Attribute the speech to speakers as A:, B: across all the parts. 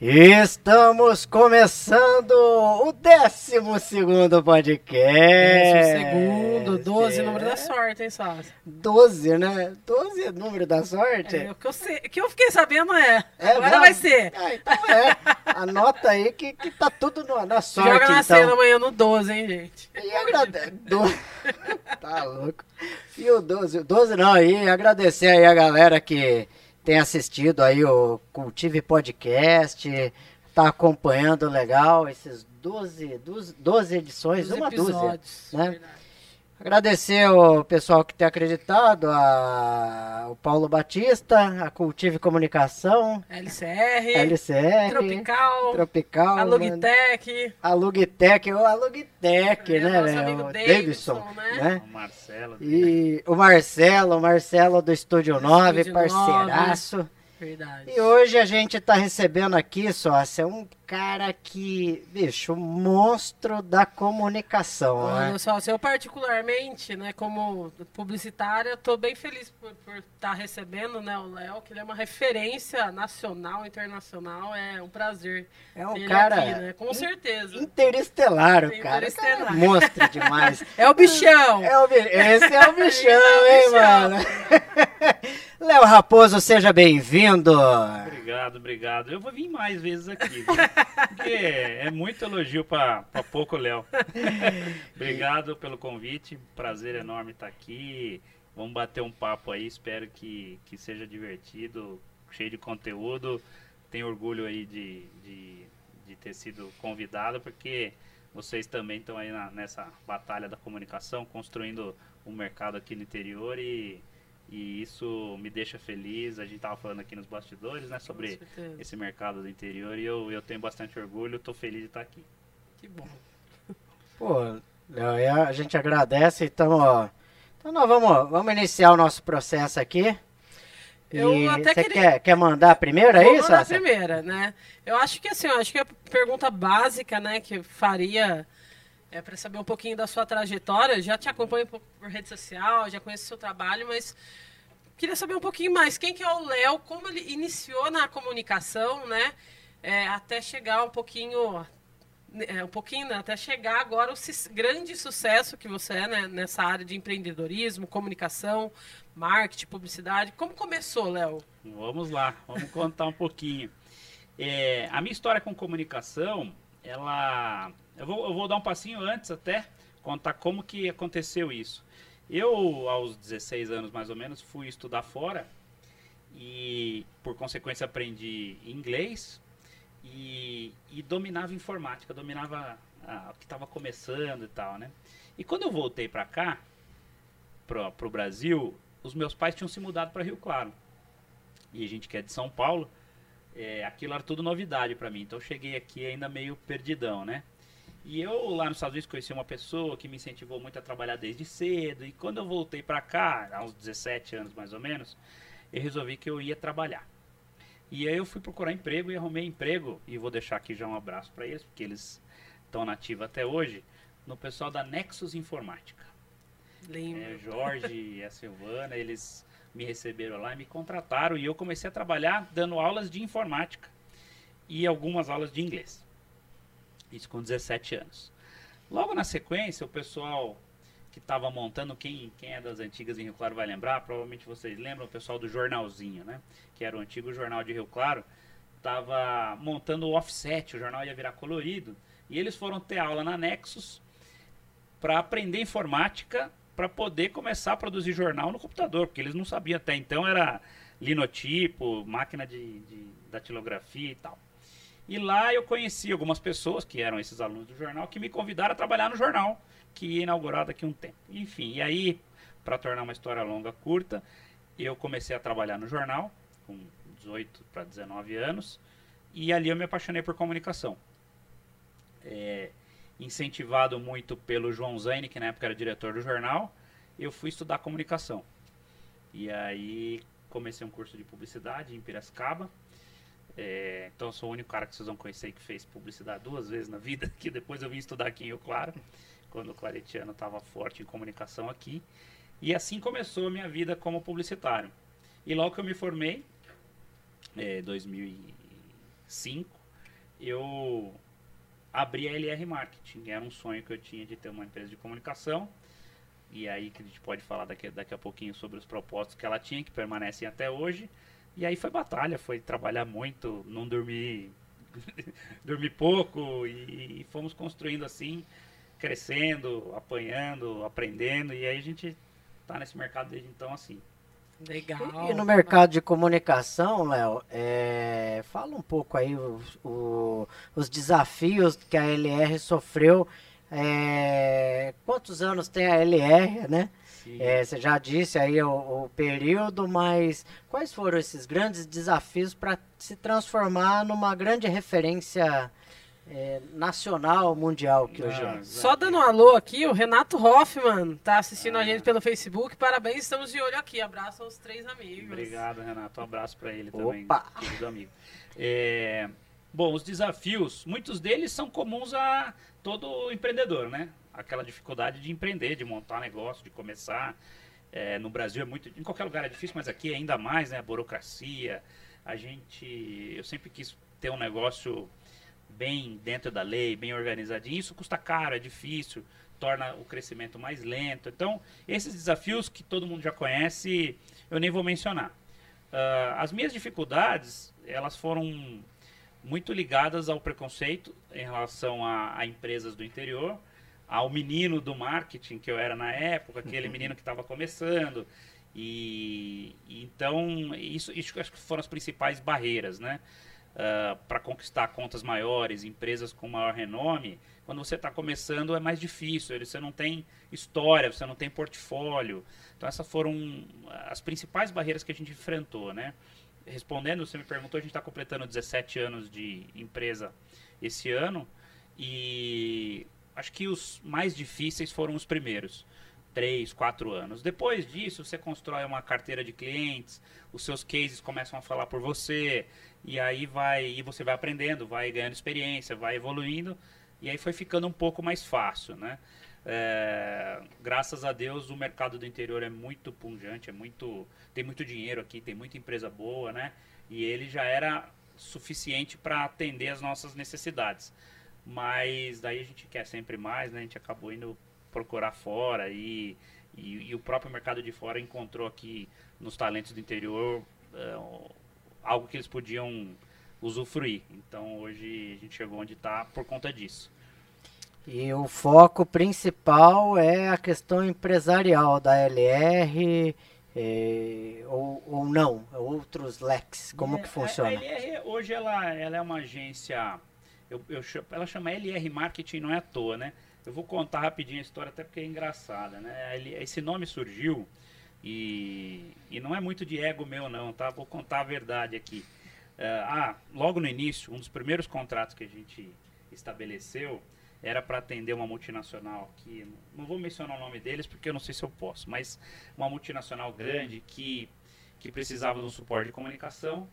A: Estamos começando o 12 podcast.
B: Décimo segundo, 12 número da sorte, hein, Sassi?
A: 12, né? 12 é número da sorte?
B: É, o que eu, sei, o que eu fiquei sabendo é.
A: É
B: Agora vai ser.
A: Ah, então é. Anota aí que, que tá tudo no- na sorte,
B: Joga na
A: então.
B: cena amanhã no 12, hein, gente?
A: E agrade... do... tá louco. E o 12, o 12 não, e agradecer aí a galera que tem assistido aí o Cultive Podcast, tá acompanhando legal esses 12, 12, 12 edições,
B: Os
A: uma dúzia.
B: episódios.
A: né?
B: verdade.
A: Agradecer o pessoal que tem acreditado, a... o Paulo Batista, a Cultive Comunicação,
B: LCR,
A: LCR,
B: Tropical,
A: Tropical,
B: a
A: mano.
B: Logitech.
A: A Lugitec, o a Lugitec,
B: É,
A: né,
B: nosso
A: velho?
B: amigo
A: O
B: Davidson,
A: Davidson,
B: né?
A: né?
C: O Marcelo.
A: E o Marcelo, o Marcelo do Estúdio 9,
B: Estúdio
A: parceiraço.
B: Verdade.
A: E hoje a gente tá recebendo aqui, sócia, um cara que, bicho, monstro da comunicação,
B: Olha
A: né?
B: só, se eu particularmente, né, como publicitária, tô bem feliz por estar recebendo, né, o Léo, que ele é uma referência nacional, internacional, é um prazer.
A: É um cara
B: aqui, né, com certeza.
A: interestelar, o cara. O cara é
B: Interestelar.
A: monstro demais.
B: É o bichão.
A: É o, esse é o bichão,
B: É
A: hein,
B: bichão.
A: mano? Léo Raposo, seja bem-vindo.
C: Obrigado, obrigado. Eu vou vir mais vezes aqui, viu? Porque é muito elogio para pouco Léo. obrigado pelo convite, prazer enorme estar aqui. Vamos bater um papo aí, espero que, que seja divertido, cheio de conteúdo. Tenho orgulho aí de, de, de ter sido convidado, porque vocês também estão aí na- nessa batalha da comunicação, construindo um mercado aqui no interior e, e isso me deixa feliz. A gente estava falando aqui nos bastidores, né, sobre esse mercado do interior e eu, eu tenho bastante orgulho, estou feliz de estar aqui.
B: Que bom.
A: Pô, Léo, e a gente agradece, então, ó. Então nós vamos, vamos iniciar o nosso processo aqui.
B: Eu
A: E
B: até
A: você
B: queria-
A: quer, quer mandar a primeira, é
B: Vou
A: isso?
B: mandar a primeira, né? Eu acho que assim, eu acho que a pergunta básica, né, que faria é para saber um pouquinho da sua trajetória. Já te acompanho por, por rede social, já conheço o seu trabalho, mas queria saber um pouquinho mais. Quem que é o Léo? Como ele iniciou na comunicação, né? É, até chegar um pouquinho, é, um pouquinho, né, até chegar agora o grande sucesso que você é, né, nessa área de empreendedorismo, comunicação, marketing, publicidade. Como começou, Léo?
C: Vamos lá, vamos contar um pouquinho. É, a minha história com comunicação, ela. Eu vou, eu vou dar um passinho antes até, contar como que aconteceu isso. Eu, aos 16 anos mais ou menos, fui estudar fora e, por consequência, aprendi inglês e, e dominava informática, dominava ah, o que estava começando e tal, né? E quando eu voltei para cá, pro, pro Brasil, os meus pais tinham se mudado para Rio Claro. E a gente que é de São Paulo, é, aquilo era tudo novidade para mim. Então eu cheguei aqui ainda meio perdidão, né? E eu lá nos Estados Unidos conheci uma pessoa que me incentivou muito a trabalhar desde cedo. E quando eu voltei para cá, há uns 17 anos mais ou menos, eu resolvi que eu ia trabalhar. E aí eu fui procurar emprego e arrumei emprego. E vou deixar aqui já um abraço para eles, porque eles estão nativos até hoje, no pessoal da Nexus Informática.
B: Lembro.
C: É, Jorge e a Silvana, eles me receberam lá e me contrataram e eu comecei a trabalhar dando aulas de informática e algumas aulas de inglês. Isso com 17 anos. Logo na sequência, o pessoal que estava montando, quem, quem é das antigas em Rio Claro vai lembrar, provavelmente vocês lembram, o pessoal do Jornalzinho, né? Que era o antigo jornal de Rio Claro, estava montando o offset, o jornal ia virar colorido, e eles foram ter aula na Nexus para aprender informática para poder começar a produzir jornal no computador, porque eles não sabiam até então, era linotipo, máquina de, de datilografia e tal. E lá eu conheci algumas pessoas que eram esses alunos do jornal que me convidaram a trabalhar no jornal, que ia inaugurar daqui a um tempo. Enfim, e aí, para tornar uma história longa curta, eu comecei a trabalhar no jornal com 18 para 19 anos e ali eu me apaixonei por comunicação. É, incentivado muito pelo João Zaine, que na época era diretor do jornal, eu fui estudar comunicação. E aí comecei um curso de publicidade em Piracicaba. É, então sou o único cara que vocês vão conhecer que fez publicidade duas vezes na vida, que depois eu vim estudar aqui em Rio Claro, quando o Claretiano estava forte em comunicação aqui. E assim começou a minha vida como publicitário. E logo que eu me formei, é, 2005, eu abri a LR Marketing. Era um sonho que eu tinha de ter uma empresa de comunicação. E aí que a gente pode falar daqui, daqui a pouquinho sobre os propósitos que ela tinha, que permanecem até hoje. E aí foi batalha, foi trabalhar muito, não dormir, dormir pouco e, e fomos construindo assim, crescendo, apanhando, aprendendo. E aí a gente tá nesse mercado desde então assim.
B: Legal.
A: E no mercado de comunicação, Léo, é, fala um pouco aí os, o- os desafios que a LR sofreu. É, quantos anos tem a LR, né? É, você já disse aí o, o período, mas quais foram esses grandes desafios para se transformar numa grande referência é, nacional, mundial que hoje
C: Ah,
A: é?
B: Só dando um alô aqui, o Renato Hoffman tá assistindo a gente pelo Facebook. Parabéns, estamos de olho aqui. Abraço aos três amigos.
C: Obrigado, Renato. Um abraço para ele também,
A: Opa!
C: querido amigo. É, bom, os desafios, muitos deles são comuns a todo empreendedor, né? Aquela dificuldade de empreender, de montar negócio, de começar. É, no Brasil é muito, em qualquer lugar é difícil, mas aqui ainda mais, né? A burocracia. A gente, eu sempre quis ter um negócio bem dentro da lei, bem organizadinho. Isso custa caro, é difícil, torna o crescimento mais lento. Então, esses desafios que todo mundo já conhece, eu nem vou mencionar. Ah, as minhas dificuldades, elas foram muito ligadas ao preconceito em relação a, a empresas do interior, ao menino do marketing que eu era na época, aquele menino que estava começando. E, e então, isso, isso acho que foram as principais barreiras, né? Para conquistar contas maiores, empresas com maior renome, quando você está começando é mais difícil, você não tem história, você não tem portfólio. Então essas foram as principais barreiras que a gente enfrentou, né? Respondendo, você me perguntou, a gente está completando 17 anos de empresa esse ano e acho que os mais difíceis foram os primeiros. Três, quatro anos. Depois disso, você constrói uma carteira de clientes, os seus cases começam a falar por você, e aí vai, e você vai aprendendo, vai ganhando experiência, vai evoluindo, e aí foi ficando um pouco mais fácil, né? É, graças a Deus o mercado do interior é muito punjante, é muito, tem muito dinheiro aqui, tem muita empresa boa, né? E ele já era suficiente para atender as nossas necessidades. Mas daí a gente quer sempre mais, né? A gente acabou indo procurar fora e, e, e o próprio mercado de fora encontrou aqui nos talentos do interior é, algo que eles podiam usufruir. Então hoje a gente chegou onde está por conta disso.
A: E o foco principal é a questão empresarial da LR eh, ou, ou não, outros leques, como
C: É,
A: que funciona?
C: A, a LR hoje ela, ela é uma agência, eu, eu, ela chama LR Marketing, não é à toa, né? Eu vou contar rapidinho a história, até porque é engraçada, né? L- Esse nome surgiu e, e não é muito de ego meu não, tá? Vou contar a verdade aqui. É, ah, logo no início, um dos primeiros contratos que a gente estabeleceu era para atender uma multinacional que não vou mencionar o nome deles porque eu não sei se eu posso, mas uma multinacional grande que que precisava de um suporte de comunicação.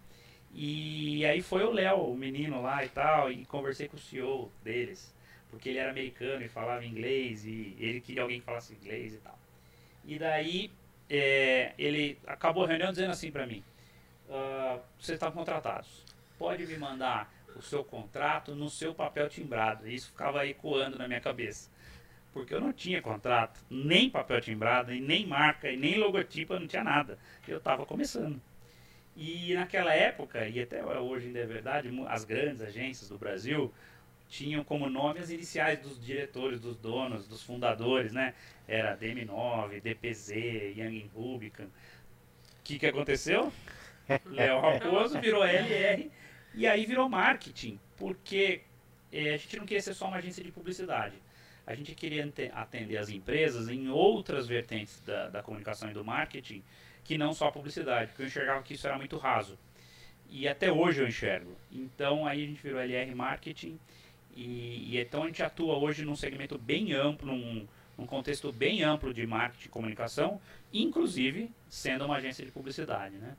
C: E aí foi o Léo, o menino lá e tal, e conversei com o CEO deles, porque ele era americano e falava inglês e ele queria alguém que falasse inglês e tal. E daí é, ele acabou a reunião dizendo assim para mim: "Ah, vocês estão contratados, pode me mandar o seu contrato no seu papel timbrado. E isso ficava ecoando na minha cabeça. Porque eu não tinha contrato, nem papel timbrado, e nem marca, e nem logotipo, eu não tinha nada. Eu estava começando. E naquela época, e até hoje ainda é verdade, as grandes agências do Brasil tinham como nome as iniciais dos diretores, dos donos, dos fundadores, né? Era DM9, DPZ, Young Rubicon. O que, que aconteceu? Léo Raposo virou LR e aí virou marketing, porque eh, a gente não queria ser só uma agência de publicidade. A gente queria atender as empresas em outras vertentes da, da comunicação e do marketing, que não só a publicidade, porque eu enxergava que isso era muito raso. E até hoje eu enxergo. Então aí a gente virou LR Marketing e, e então a gente atua hoje num segmento bem amplo, num, contexto bem amplo de marketing e comunicação, inclusive sendo uma agência de publicidade. Né?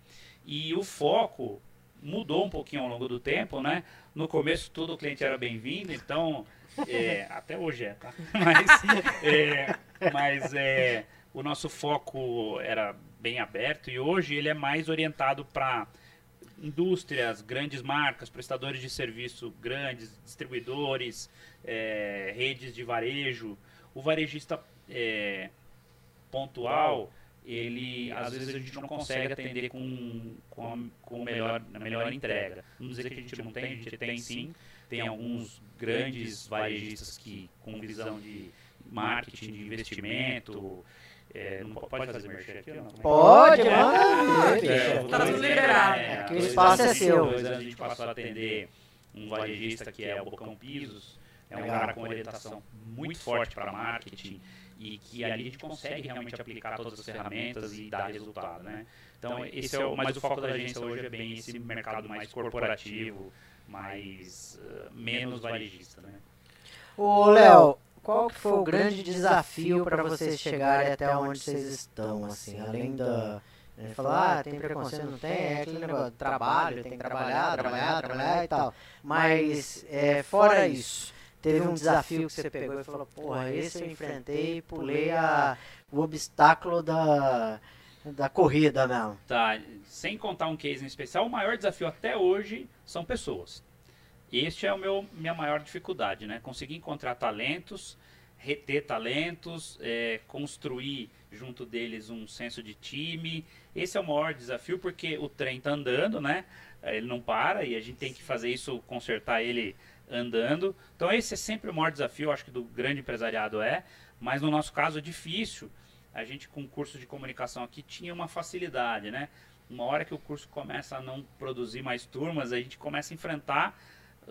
C: E o foco mudou um pouquinho ao longo do tempo, né? No começo todo o cliente era bem-vindo, então é, até hoje é, tá? Mas, é, mas é, o nosso foco era bem aberto e hoje ele é mais orientado para indústrias, grandes marcas, prestadores de serviço grandes, distribuidores, é, redes de varejo. O varejista é, pontual, ele às vezes a gente não consegue atender com, com, a, com melhor, a melhor entrega. Não dizer que a gente não tem, a gente tem sim. Tem alguns grandes varejistas que com visão de marketing, de investimento, é, não pode fazer merchan aqui? Não?
A: Pode, mano.
B: É, tá tudo liberado.
A: É, o espaço é seu.
C: Dois anos a gente passou a atender um varejista que é o Bocão Pisos. É um cara com orientação muito forte para marketing e que ali a gente consegue realmente aplicar todas as ferramentas e dar resultado, né? Então, esse é o, mas o foco da agência hoje é bem esse mercado mais corporativo, mais uh, menos varejista, né?
A: Ô, Léo, qual que foi o grande desafio para vocês chegarem até onde vocês estão, assim, além da... Ele falou, ah, tem preconceito, não tem, é aquele negócio, trabalho, tem que trabalhar, trabalhar, trabalhar e tal. Mas, é, fora isso, teve um desafio que você pegou e falou, porra, esse eu enfrentei e pulei a, o obstáculo da, da corrida mesmo.
C: Tá, sem contar um case em especial, o maior desafio até hoje são pessoas. Este é o meu minha maior dificuldade, né? Conseguir encontrar talentos, reter talentos, é, construir junto deles um senso de time. Esse é o maior desafio porque o trem está andando, né? Ele não para e a gente tem que fazer isso, consertar ele andando. Então esse é sempre o maior desafio, acho que do grande empresariado é, mas no nosso caso é difícil. A gente com o curso de comunicação aqui tinha uma facilidade, né? Uma hora que o curso começa a não produzir mais turmas, a gente começa a enfrentar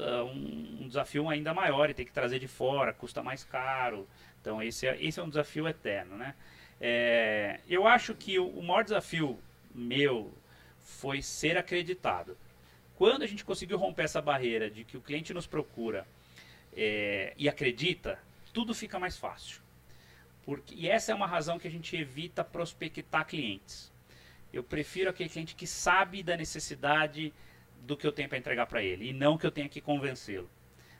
C: uh, um, um, desafio ainda maior e ter que trazer de fora, custa mais caro. Então esse é, esse é um desafio eterno, né? É, eu acho que o, o maior desafio meu foi ser acreditado. Quando a gente conseguiu romper essa barreira de que o cliente nos procura é, e acredita, tudo fica mais fácil. Porque, e essa é uma razão que a gente evita prospectar clientes. Eu prefiro aquele cliente que sabe da necessidade do que eu tenho para entregar para ele e não que eu tenha que convencê-lo.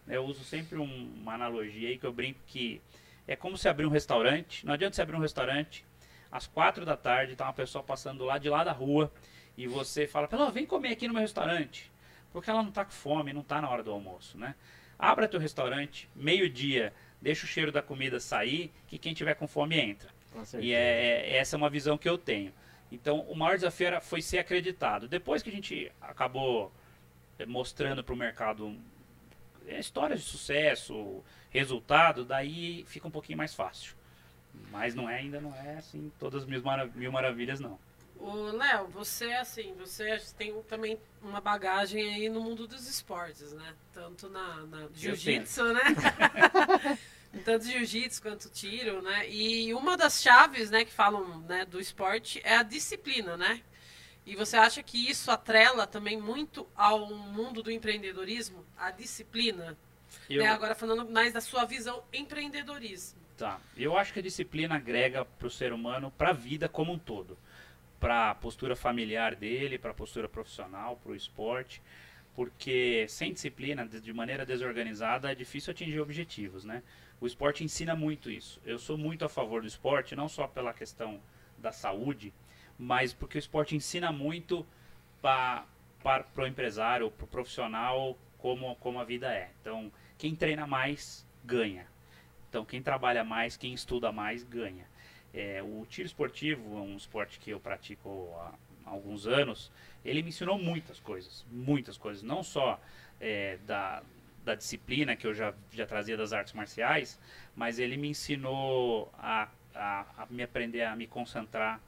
C: Eu uso sempre um, uma analogia aí que eu brinco que é como se abrir um restaurante. Não adianta você abrir um restaurante às quatro da tarde, tá uma pessoa passando lá de lá da rua e você fala, pelo vem comer aqui no meu restaurante, porque ela não está com fome, não está na hora do almoço, né? Abra teu restaurante, meio dia, deixa o cheiro da comida sair, que quem tiver com fome entra. Com e é, é, essa é uma visão que eu tenho. Então, o maior desafio era, foi ser acreditado. Depois que a gente acabou eh, mostrando para o mercado eh, histórias de sucesso, resultado, daí fica um pouquinho mais fácil. Mas não é, ainda não é assim todas as mil, marav mil maravilhas, não.
B: O Léo, você assim, você tem também uma bagagem aí no mundo dos esportes, né? Tanto na, na jiu-jitsu, né? tanto jiu-jitsu quanto tiro, né? E uma das chaves, né, que falam né, do esporte é a disciplina, né? E você acha que isso atrela também muito ao mundo do empreendedorismo, a disciplina? Eu... Né? Agora falando mais da sua visão empreendedorismo.
C: Tá. Eu acho que a disciplina agrega para o ser humano, para a vida como um todo, para a postura familiar dele, para a postura profissional, para o esporte porque sem disciplina, de maneira desorganizada, é difícil atingir objetivos, né? O esporte ensina muito isso. Eu sou muito a favor do esporte, não só pela questão da saúde, mas porque o esporte ensina muito para o empresário, para o profissional, como, como a vida é. Então, quem treina mais, ganha. Então, quem trabalha mais, quem estuda mais, ganha. É, o tiro esportivo é um esporte que eu pratico há alguns anos, ele me ensinou muitas coisas, muitas coisas, não só é, da, da disciplina que eu já, já trazia das artes marciais, mas ele me ensinou a, a, a me aprender a me concentrar.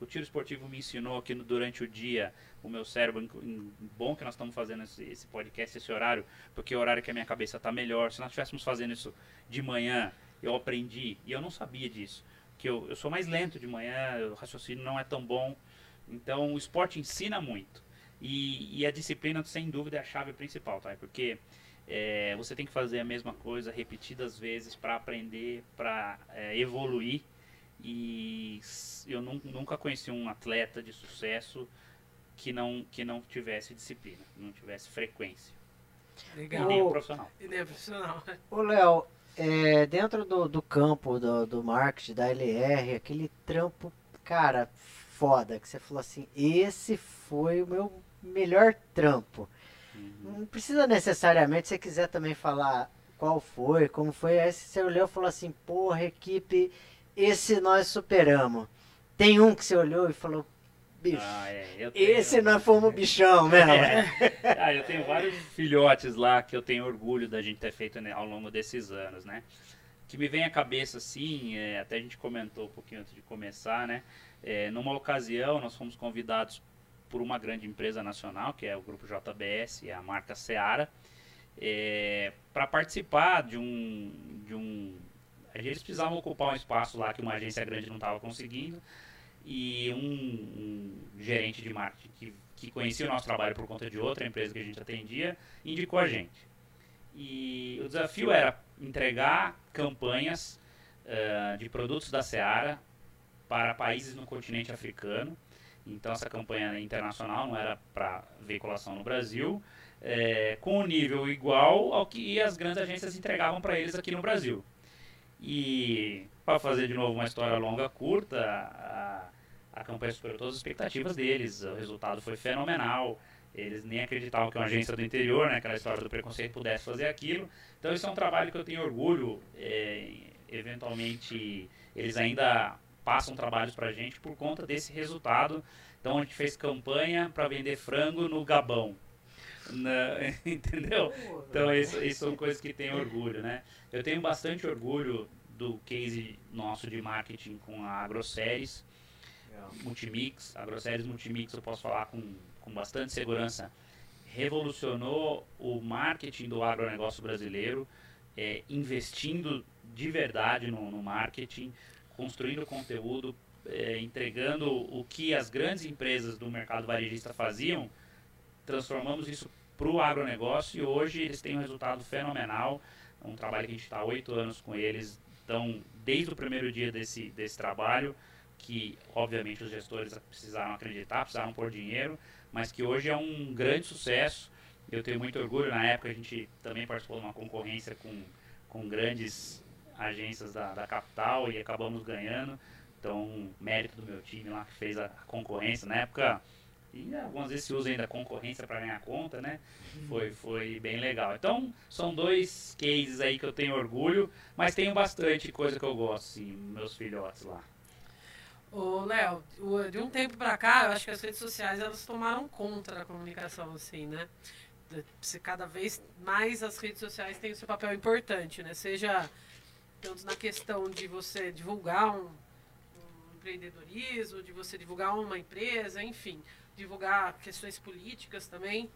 C: O tiro esportivo me ensinou que durante o dia o meu cérebro, em, bom que nós estamos fazendo esse, esse, podcast, esse horário, porque é o horário que a minha cabeça está melhor. Se nós estivéssemos fazendo isso de manhã, eu aprendi, e eu não sabia disso, que eu, eu sou mais lento de manhã, o raciocínio não é tão bom. Então o esporte ensina muito. E, e a disciplina, sem dúvida, é a chave principal, tá? Porque é, você tem que fazer a mesma coisa repetidas vezes para aprender, para é, evoluir. E eu nunca conheci um atleta de sucesso que não, que não tivesse disciplina, não tivesse frequência.
B: Legal.
C: E nem o profissional.
B: E nem o profissional.
A: Ô, Léo, é, dentro do, do campo do, do marketing, da LR, aquele trampo, cara, foda, que você falou assim, esse foi o meu melhor trampo.
C: Uhum.
A: Não precisa necessariamente, se você quiser também falar qual foi, como foi, aí você olhou e falou assim, porra, equipe, esse nós superamos. Tem um que você olhou e falou, bicho,
C: Ah, é,
A: esse nós fomos bichão mesmo.
C: É. Ah, eu tenho vários filhotes lá que eu tenho orgulho da gente ter feito né, ao longo desses anos, né? Que me vem à cabeça, assim, é, até a gente comentou um pouquinho antes de começar, né? É, numa ocasião, nós fomos convidados por uma grande empresa nacional, que é o Grupo JBS, a marca Seara, para participar de um, de um... Eles precisavam ocupar um espaço lá que uma agência grande não estava conseguindo, e um, um gerente de marketing que, que conhecia o nosso trabalho por conta de outra empresa que a gente atendia, indicou a gente. E o desafio era entregar campanhas eh, de produtos da Seara para países no continente africano. Então essa campanha internacional não era para veiculação no Brasil, eh, com um nível igual ao que as grandes agências entregavam para eles aqui no Brasil. E para fazer de novo uma história longa curta, a, a campanha superou todas as expectativas deles, o resultado foi fenomenal. Eles nem acreditavam que uma agência do interior, né, aquela história do preconceito, pudesse fazer aquilo. Então, isso é um trabalho que eu tenho orgulho. É, eventualmente, eles ainda passam trabalhos para a gente por conta desse resultado. Então, a gente fez campanha para vender frango no Gabão. Na- entendeu? Então, isso, isso são coisas que tenho orgulho, né? Eu tenho bastante orgulho do case nosso de marketing com a AgroSéries, Multimix. A AgroSéries Multimix, eu posso falar com, com bastante segurança, revolucionou o marketing do agronegócio brasileiro, é, investindo de verdade no, no marketing, construindo conteúdo, é, entregando o que as grandes empresas do mercado varejista faziam, transformamos isso para o agronegócio e hoje eles têm um resultado fenomenal. Um trabalho que a gente está há oito anos com eles. Então, desde o primeiro dia desse, desse trabalho, que obviamente os gestores precisaram acreditar, precisaram pôr dinheiro, mas que hoje é um grande sucesso. Eu tenho muito orgulho. Na época a gente também participou de uma concorrência com, com grandes agências da, da capital e acabamos ganhando. Então, mérito do meu time lá que fez a concorrência. Na época, e algumas vezes se usa ainda concorrência para ganhar conta, né? Foi, foi bem legal. Então, são dois cases aí que eu tenho orgulho, mas tenho bastante coisa que eu gosto, meus filhotes lá.
B: Ô, Léo, de um tempo pra cá, eu acho que as redes sociais elas tomaram conta da comunicação, assim, né? Cada vez mais as redes sociais têm o seu papel importante, né? Seja tanto na questão de você divulgar um, um empreendedorismo, de você divulgar uma empresa, enfim, divulgar questões políticas também.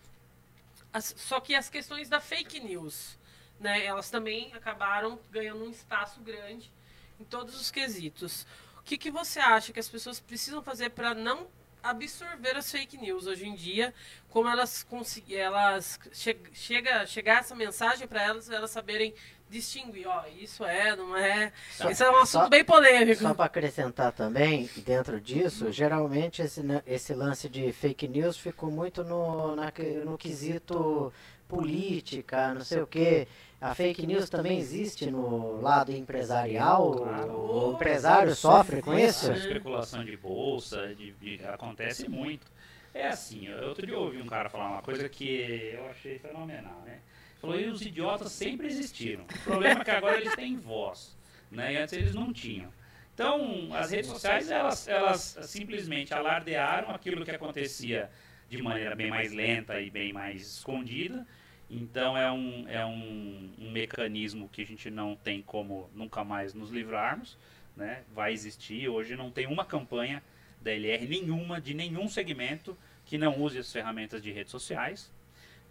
B: As- só que as questões da fake news, né? Elas também acabaram ganhando um espaço grande em todos os quesitos. O que, que você acha que as pessoas precisam fazer para não absorver as fake news hoje em dia? Como elas conseguir, elas che chega chegar essa mensagem para elas, elas saberem distinguir, ó, isso é, não é.
A: Só-
B: isso é um assunto
A: só-
B: bem polêmico.
A: Só para acrescentar também, dentro disso, geralmente esse, esse lance de fake news ficou muito no, na no quesito política, não sei o quê. A fake news também existe no lado empresarial.
C: Claro.
A: O empresário sofre com isso.
C: A especulação de bolsa, de, de- acontece muito. É assim, eu- outro dia eu ouvi um cara falar uma coisa que eu achei fenomenal, né? Falou, e os idiotas sempre existiram. O problema é que agora eles têm voz, né? E antes eles não tinham. Então, as redes sociais, elas, elas simplesmente alardearam aquilo que acontecia de maneira bem mais lenta e bem mais escondida. Então, é um, é um, um mecanismo que a gente não tem como nunca mais nos livrarmos, né? Vai existir. Hoje não tem uma campanha da LR, nenhuma, de nenhum segmento que não use as ferramentas de redes sociais.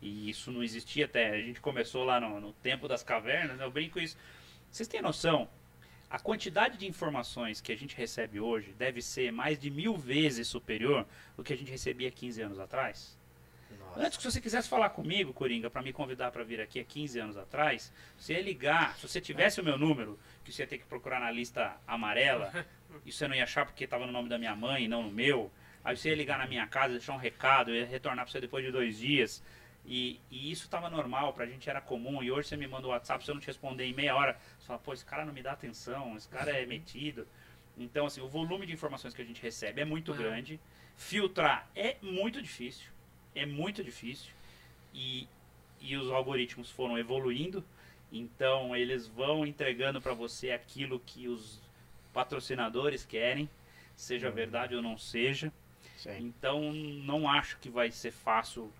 C: E isso não existia até. A gente começou lá no, no tempo das cavernas, né? eu brinco isso. Vocês têm noção? A quantidade de informações que a gente recebe hoje deve ser mais de mil vezes superior do que a gente recebia 15 anos atrás. Antes que você quisesse falar comigo, Coringa, para me convidar para vir aqui há 15 anos atrás, você ia ligar, se você tivesse o meu número, que você ia ter que procurar na lista amarela, e você não ia achar porque estava no nome da minha mãe e não no meu, aí você ia ligar na minha casa, deixar um recado, ia retornar para você depois de dois dias, e, e isso estava normal, pra gente era comum, e hoje você me manda o WhatsApp, se eu não te responder em meia hora, você fala, pô, esse cara não me dá atenção, esse cara é metido. Então, assim, o volume de informações que a gente recebe é muito grande, filtrar é muito difícil. É muito difícil e, e os algoritmos foram evoluindo, então eles vão entregando para você aquilo que os patrocinadores querem, seja uhum. verdade ou não seja. Sim. Então não acho que vai ser fácil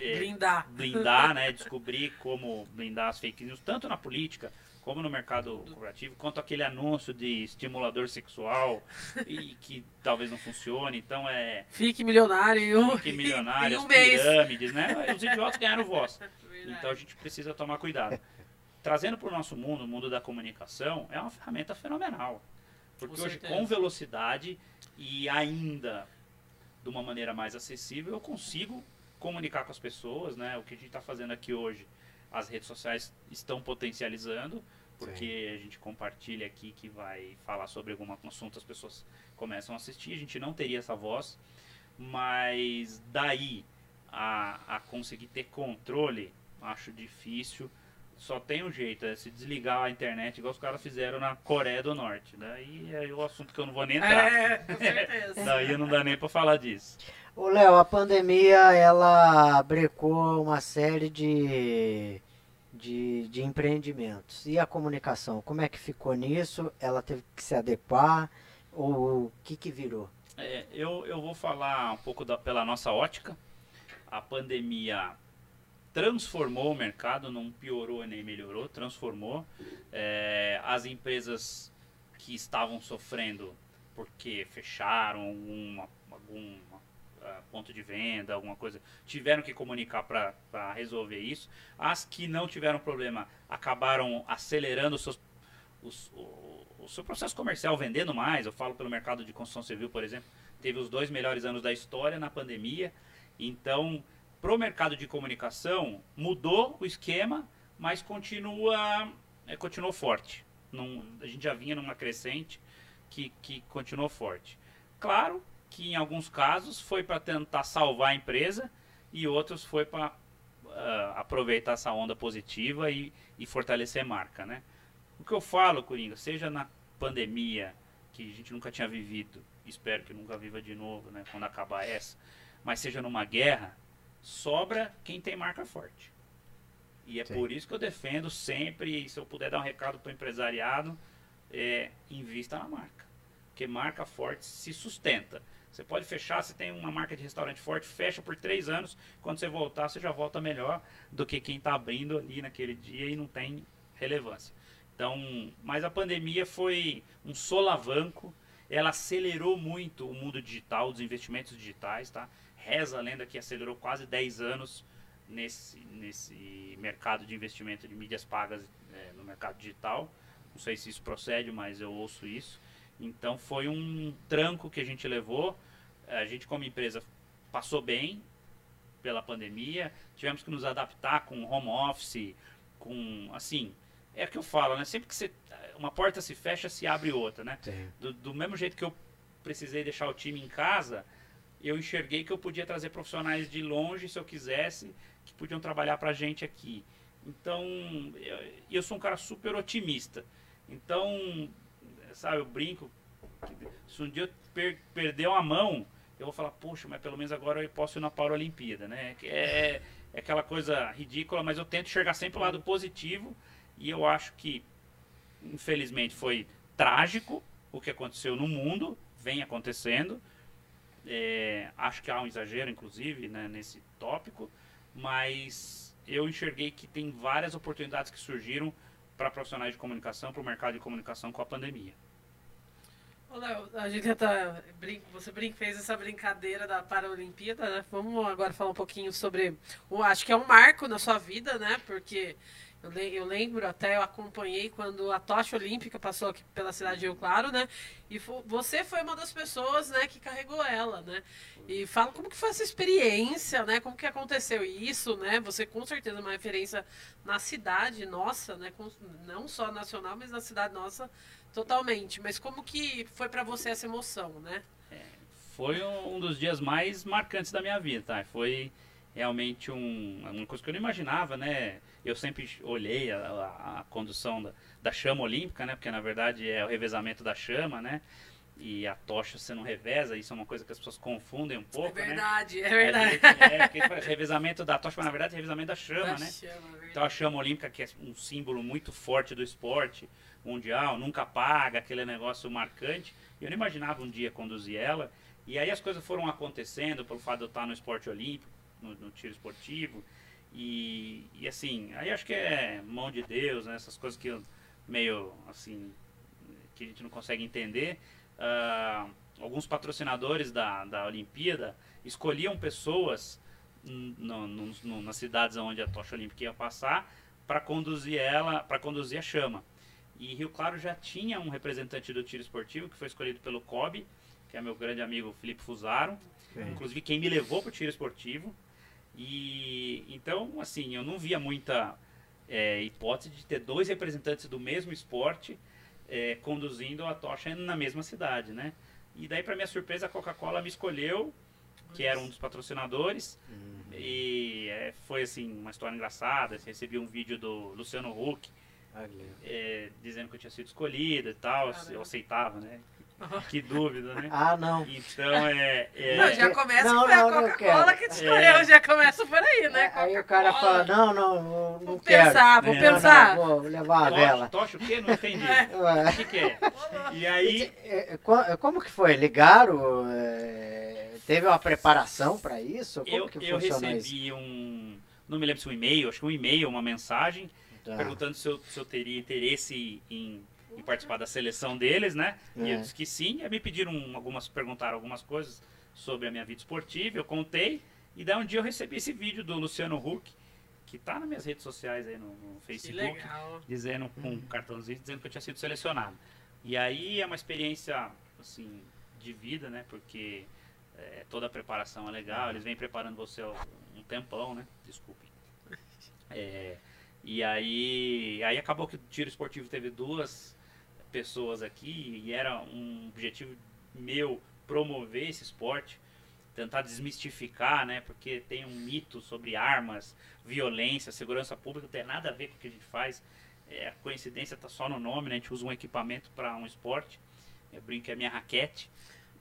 B: é, blindar,
C: blindar, né, descobrir como blindar as fake news tanto na política como no mercado corporativo, quanto aquele anúncio de estimulador sexual e que talvez não funcione. Então é.
B: Fique milionário.
C: Fique milionário, em um pirâmides, né? Os idiotas ganharam voz. Então a gente precisa tomar cuidado. Trazendo para o nosso mundo, o mundo da comunicação, é uma ferramenta fenomenal. Porque com hoje, com velocidade e ainda de uma maneira mais acessível, eu consigo comunicar com as pessoas, né? O que a gente está fazendo aqui hoje, as redes sociais estão potencializando porque Sim. a gente compartilha aqui que vai falar sobre algum assunto, as pessoas começam a assistir, a gente não teria essa voz, mas daí a, a conseguir ter controle, acho difícil. Só tem um jeito, é se desligar a internet, igual os caras fizeram na Coreia do Norte. Daí é o assunto que eu não vou nem entrar.
B: É, com certeza.
C: daí não dá nem para falar disso.
A: Ô, Léo, a pandemia, ela brecou uma série de de, de empreendimentos. E a comunicação, como é que ficou nisso? Ela teve que se adequar? Ou o que, que virou?
C: É, eu, eu vou falar um pouco da, pela nossa ótica. A pandemia transformou o mercado, não piorou nem melhorou, transformou. É, as empresas que estavam sofrendo porque fecharam algum ponto de venda, alguma coisa, tiveram que comunicar para resolver isso. As que não tiveram problema acabaram acelerando os seus, os, o, o seu processo comercial, vendendo mais. Eu falo pelo mercado de construção civil, por exemplo, teve os dois melhores anos da história na pandemia. Então, para o mercado de comunicação, mudou o esquema, mas continua, é, continuou forte. Num, a gente já vinha numa crescente que, que continuou forte. Claro que em alguns casos foi para tentar salvar a empresa e outros foi para uh, ah, aproveitar essa onda positiva e, e fortalecer a marca, né? O que eu falo, Coringa, seja na pandemia, que a gente nunca tinha vivido, espero que nunca viva de novo, né, quando acabar essa, mas seja numa guerra, sobra quem tem marca forte. E é Sim. por isso que eu defendo sempre, e se eu puder dar um recado para o empresariado, é, invista na marca. Porque marca forte se sustenta. Você pode fechar, você tem uma marca de restaurante forte, fecha por três anos. Quando você voltar, você já volta melhor do que quem está abrindo ali naquele dia e não tem relevância. Então, mas a pandemia foi um solavanco. Ela acelerou muito o mundo digital, os investimentos digitais, tá? Reza a lenda que acelerou quase 10 anos nesse, nesse mercado de investimento de mídias pagas é, no mercado digital. Não sei se isso procede, mas eu ouço isso. Então foi um tranco que a gente levou. A gente, como empresa, passou bem pela pandemia. Tivemos que nos adaptar com home office, com assim. É o que eu falo, né? Sempre que você, uma porta se fecha, se abre outra, né? Do, do mesmo jeito que eu precisei deixar o time em casa, eu enxerguei que eu podia trazer profissionais de longe, se eu quisesse, que podiam trabalhar para a gente aqui. Então, eu, eu sou um cara super otimista. Então, sabe, eu brinco. Se um dia eu per perder uma mão, eu vou falar, poxa, mas pelo menos agora eu posso ir na Paralimpíada, né? É, é aquela coisa ridícula, mas eu tento enxergar sempre o lado positivo e eu acho que, infelizmente, foi trágico o que aconteceu no mundo, vem acontecendo. É, acho que há um exagero, inclusive, né, nesse tópico, mas eu enxerguei que tem várias oportunidades que surgiram para profissionais de comunicação, para o mercado de comunicação com a pandemia.
B: Léo, a gente tá, você fez essa brincadeira da Paralimpíada, né? Vamos agora falar um pouquinho sobre, o, acho que é um marco na sua vida, né? Porque eu, eu lembro até, eu acompanhei quando a tocha olímpica passou aqui pela cidade de Rio Claro, né? E você foi uma das pessoas, né, que carregou ela, né? E fala como que foi essa experiência, né? Como que aconteceu isso, né? Você com certeza é uma referência na cidade nossa, né? Com, não só nacional, mas na cidade nossa totalmente. Mas como que foi para você essa emoção, né?
C: É, foi um dos dias mais marcantes da minha vida, tá? Foi realmente um, uma coisa que eu não imaginava, né? Eu sempre olhei a, a, a condução da, da, chama olímpica, né? Porque na verdade é o revezamento da chama, né? e a tocha você não reveza, isso é uma coisa que as pessoas confundem um pouco,
B: é
C: né?
B: verdade, é verdade.
C: É, é, porque revezamento da tocha, mas na verdade é revezamento da chama,
B: Da
C: né?
B: chama, é.
C: Então a chama olímpica, que é um símbolo muito forte do esporte mundial, nunca apaga, aquele negócio marcante. Eu não imaginava um dia conduzir ela. E aí as coisas foram acontecendo pelo fato de eu estar no esporte olímpico, no, no tiro esportivo. E, e assim, aí acho que é mão de Deus, né? essas coisas que eu meio assim, que a gente não consegue entender. Ah, alguns patrocinadores da, da Olimpíada escolhiam pessoas no, no, no, nas cidades onde a tocha olímpica ia passar para conduzir ela, para conduzir a chama. E Rio Claro já tinha um representante do tiro esportivo que foi escolhido pelo COB, que é meu grande amigo Felipe Fusaro, inclusive quem me levou para o tiro esportivo. E então, assim, eu não via muita é, hipótese de ter dois representantes do mesmo esporte é, conduzindo a tocha na mesma cidade, né? E daí, para minha surpresa, a Coca-Cola me escolheu, que era um dos patrocinadores. E é, foi assim uma história engraçada. assim, recebi um vídeo do Luciano Huck é, dizendo que eu tinha sido escolhido e tal.
B: Caramba.
C: Eu aceitava, né? Que dúvida, né?
A: Ah, não.
C: Então é. é-
B: Não, já começa
A: Não,
B: foi a
A: não,
B: Coca-Cola que te escolheu,
C: É.
B: já começa por aí, né?
A: Aí o cara fala, não, não, não,
B: Vou
A: quero.
B: pensar, vou
C: É.
A: Não,
B: pensar.
A: não, vou levar a
C: tocha,
A: vela.
C: tocha o quê? Não entendi.
A: Ué.
C: O que, que é? E aí.
A: É, é, co- Como que foi? Ligaram? é, Teve uma preparação para isso? Como
C: Eu,
A: que
C: eu
A: funciona
C: recebi um. Não me lembro se um e-mail, acho que um e-mail, uma mensagem,
A: Tá.
C: perguntando se eu, se eu teria interesse em, em participar da seleção deles, né? E
A: É.
C: eu disse que sim. Aí me pediram algumas, perguntaram algumas coisas sobre a minha vida esportiva, eu contei. E daí um dia eu recebi esse vídeo do Luciano Huck, que tá nas minhas redes sociais aí no, no Facebook, dizendo com um cartãozinho dizendo que eu tinha sido selecionado. E aí é uma experiência assim de vida, né? Porque é, toda a preparação é legal, eles vêm preparando você um tempão, né? Desculpe. É, e aí, aí acabou que o tiro esportivo teve duas pessoas aqui e era um objetivo meu promover esse esporte, tentar desmistificar, né? Porque tem um mito sobre armas, violência, segurança pública, não tem nada a ver com o que a gente faz. É, a coincidência está só no nome, né? A gente usa um equipamento para um esporte. Eu brinco que é minha raquete.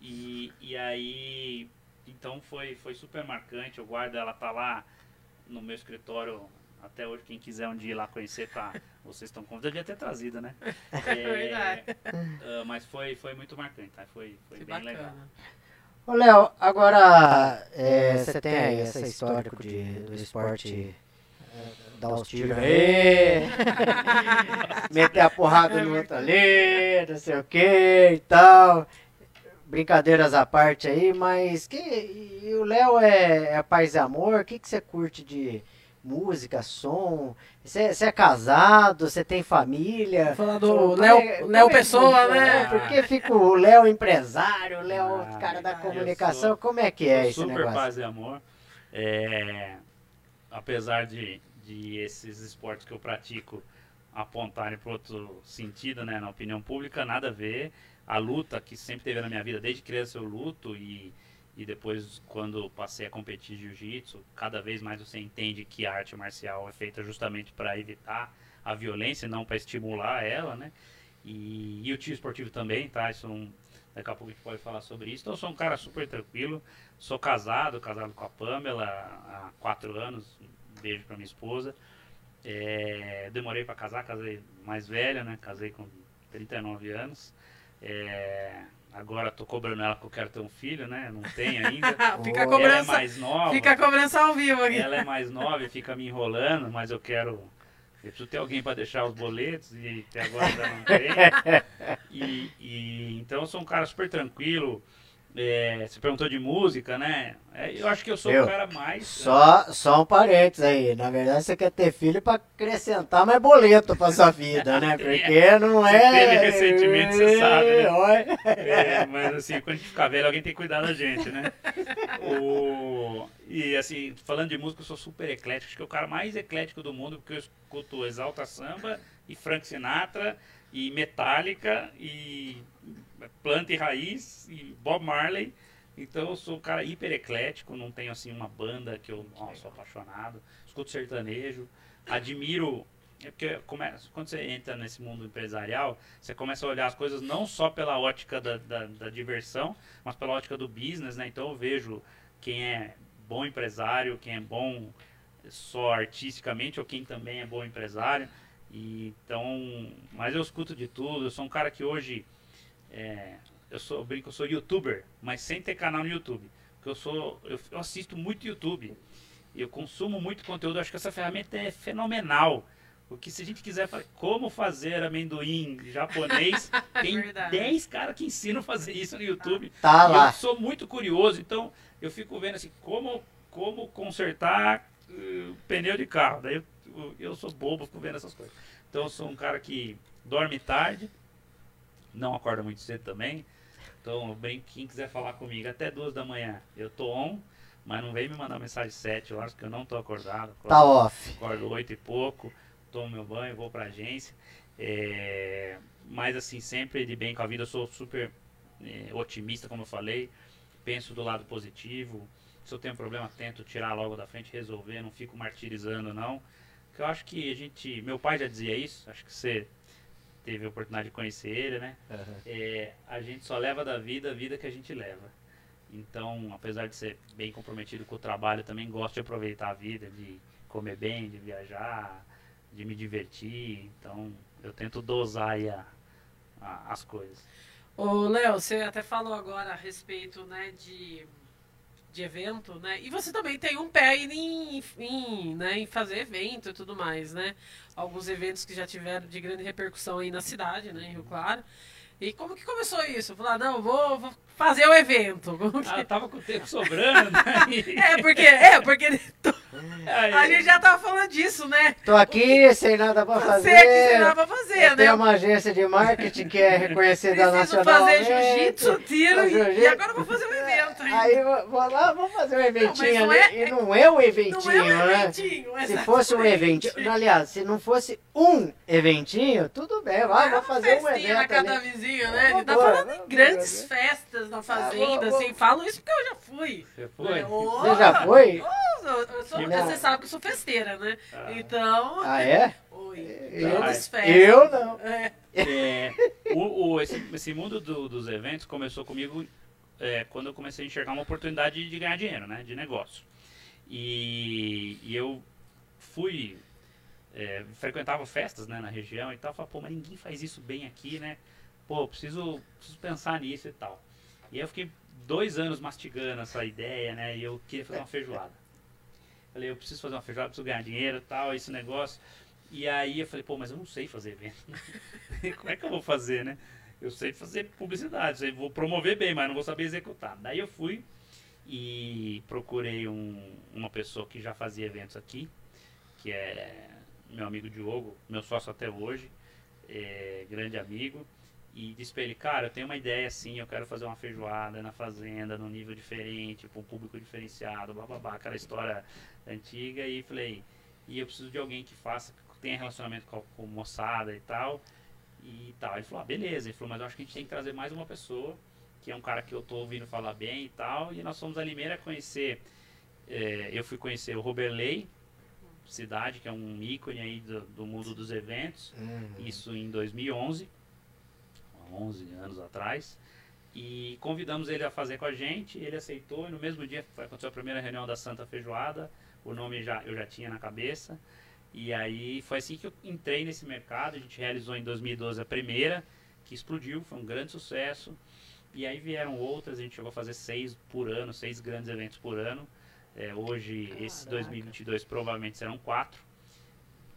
C: E, e aí, então foi, foi super marcante. Eu guardo ela, tá lá no meu escritório até hoje. Quem quiser um dia ir lá conhecer, tá? Vocês estão convidados. Eu devia ter trazido, né? É,
B: Verdade.
C: ah, mas foi, foi muito marcante, tá? Foi, foi
B: Que
C: bem legal.
B: bacana.
A: Ô, Léo, agora é, você tem aí esse histórico de, do esporte é, dar os tiros aí, meter a porrada no outro ali, não sei o que e tal. Brincadeiras à parte aí, mas que e o Léo é, é paz e amor, o que, que você curte de música, som? Você é casado, você tem família?
B: Falar do Léo-
A: é-
B: Léo
A: é que
B: Pessoa, né?
A: Porque fica o Léo empresário, o Léo
C: Ah,
A: cara da comunicação,
C: sou-
A: como é que é esse
C: super
A: negócio?
C: paz e amor. É, apesar de, de esses esportes que eu pratico apontarem para outro sentido, né, na opinião pública, nada a ver. A luta que sempre teve na minha vida, desde criança eu luto e, e depois quando passei a competir jiu-jitsu, cada vez mais você entende que a arte marcial é feita justamente para evitar a violência, não para estimular ela, né? E, e o tiro esportivo também, tá? Isso não, daqui a pouco a gente pode falar sobre isso. Então eu sou um cara super tranquilo, sou casado, casado com a Pamela há quatro anos, um beijo para minha esposa. É, demorei para casar, casei mais velha, né? Casei com 39 anos. É, agora tô cobrando ela que eu quero ter um filho, né? Não tenho ainda.
B: fica
A: Ela
C: ela é
B: cobrança,
C: mais nova.
B: fica cobrança ao vivo aqui.
C: Ela é mais nova e fica me enrolando, mas eu quero. Eu preciso ter alguém para deixar os boletos e até agora ainda não tem. E, e- então eu sou um cara super tranquilo. É, você perguntou de música, né? É, eu acho que eu sou
A: Eu?
C: o cara mais.
A: Só, só um parênteses aí. Na verdade, você quer ter filho pra acrescentar mais boleto pra sua vida, né? Porque não é.
C: teve recentemente, você sabe, né? É, mas assim, quando a gente ficar velho, alguém tem que cuidar da gente, né? O... E assim, falando de música, eu sou super eclético. Acho que é o cara mais eclético do mundo, porque eu escuto Exalta Samba e Frank Sinatra e Metallica e Planta e Raiz e Bob Marley. Então eu sou um cara hiper eclético, não tenho assim uma banda que eu sou apaixonado. Escuto sertanejo, admiro É porque começa, quando você entra nesse mundo empresarial, você começa a olhar as coisas não só pela ótica da, da, da diversão, mas pela ótica do business, né? Então eu vejo quem é bom empresário, quem é bom só artisticamente ou quem também é bom empresário. E, então, mas eu escuto de tudo. Eu sou um cara que hoje é, eu sou eu brinco, eu sou youtuber, mas sem ter canal no YouTube. Porque eu sou eu, eu assisto muito YouTube. Eu consumo muito conteúdo, acho que essa ferramenta é fenomenal. Porque se a gente quiser falar como fazer amendoim japonês, tem
B: Verdade.
C: 10 caras que ensinam a fazer isso no YouTube.
A: Tá
C: E
A: lá.
C: Eu sou muito curioso, então eu fico vendo assim, como, como consertar uh, pneu de carro. Daí eu, eu- eu sou bobo, fico vendo essas coisas. Então eu sou um cara que dorme tarde, não acorda muito cedo também. Então eu brinco, quem quiser falar comigo até duas da manhã, eu tô on, mas não vem me mandar mensagem sete horas, que eu não tô acordado.
A: Tá off.
C: Acordo oito e pouco, tomo meu banho, vou pra agência. É, mas assim, sempre de bem com a vida, eu sou super é, otimista, como eu falei. Penso do lado positivo. Se eu tenho um problema, tento tirar logo da frente, resolver, não fico martirizando não. Porque eu acho que a gente. Meu pai já dizia isso, acho que você teve a oportunidade de conhecer ele, né? É, a gente só leva da vida a vida que a gente leva. Então, apesar de ser bem comprometido com o trabalho, também gosto de aproveitar a vida, de comer bem, de viajar, de me divertir. Então, eu tento dosar aí a- a- as coisas.
B: Ô, Léo, você até falou agora a respeito, né, de, de evento, né? E você também tem um pé aí em, em, né, em fazer evento e tudo mais, né? Alguns eventos que já tiveram de grande repercussão aí na cidade, né, em Rio Claro. E como que começou isso? Falar, não, vou, vou fazer o evento. Como que-
C: Ah, eu tava com o tempo sobrando, né?
B: É, porque, é, porque a gente já tava falando disso, né?
A: Tô aqui sem nada pra fazer.
B: Você aqui sem nada pra fazer,
A: Eu
B: né?
A: uma agência de marketing que é reconhecida
B: Preciso
A: nacionalmente.
B: fazer jiu-jitsu, tiro
A: fazer
B: e, e agora eu vou fazer um evento aí.
A: Vou lá, vou fazer um eventinho
B: não
A: ali.
B: é-
A: e não é um eventinho,
B: Não é um
A: né?
B: eventinho,
A: Se fosse um eventinho. Aliás, se não fosse um eventinho, tudo bem. Lá,
B: É
A: vou
B: uma
A: fazer um
B: festinha na
A: evento
B: cada
A: ali.
B: vizinho, né? Gente tá falando em
A: vambora,
B: grandes
A: né?
B: festas na fazenda,
A: vou-
B: assim. Falo isso porque eu já fui.
C: Você foi?
A: Você já foi?
B: Você sabe que eu sou festeira, né?
C: Ah.
B: Então.
A: Ah, é?
B: Oi,
A: Eu,
B: grandes festas.
A: eu não.
B: É.
C: É, o, o- esse, esse mundo do- dos eventos começou comigo é, quando eu comecei a enxergar uma oportunidade de ganhar dinheiro, né? De negócio. E, e eu fui. é, frequentava festas né, na região e tal. Falava, pô, mas ninguém faz isso bem aqui, né? Pô, preciso, preciso pensar nisso e tal. E aí eu fiquei dois anos mastigando essa ideia, né? E eu queria fazer uma feijoada. Falei, eu preciso fazer uma feijoada, preciso ganhar dinheiro tal, esse negócio. E aí eu falei, pô, mas eu não sei fazer evento. Como é que eu vou fazer, né? Eu sei fazer publicidade, sei, vou promover bem, mas não vou saber executar. Daí eu fui e procurei um- uma pessoa que já fazia eventos aqui, que é meu amigo Diogo, meu sócio até hoje, é, grande amigo. E disse pra ele, cara, eu tenho uma ideia assim, eu quero fazer uma feijoada na fazenda, num nível diferente, para um público diferenciado, blá blá blá, aquela história antiga. E falei, e eu preciso de alguém que faça, que tenha relacionamento com com moçada e tal. E tal. Ele falou, ah, beleza. Ele falou, mas eu acho que a gente tem que trazer mais uma pessoa, que é um cara que eu tô ouvindo falar bem e tal. E nós fomos a Limeira conhecer. eh, eu fui conhecer o Roberley, cidade, que é um ícone aí do, do mundo dos eventos. Isso em 2011, há 11 anos atrás. E convidamos ele a fazer com a gente, ele aceitou e no mesmo dia aconteceu a primeira reunião da Santa Feijoada, o nome já, eu já tinha na cabeça. E aí foi assim que eu entrei nesse mercado, a gente realizou em 2012 a primeira, que explodiu, foi um grande sucesso. E aí vieram outras, a gente chegou a fazer seis por ano, seis grandes eventos por ano. É, hoje, esse
A: Caraca.
C: 2022 provavelmente serão quatro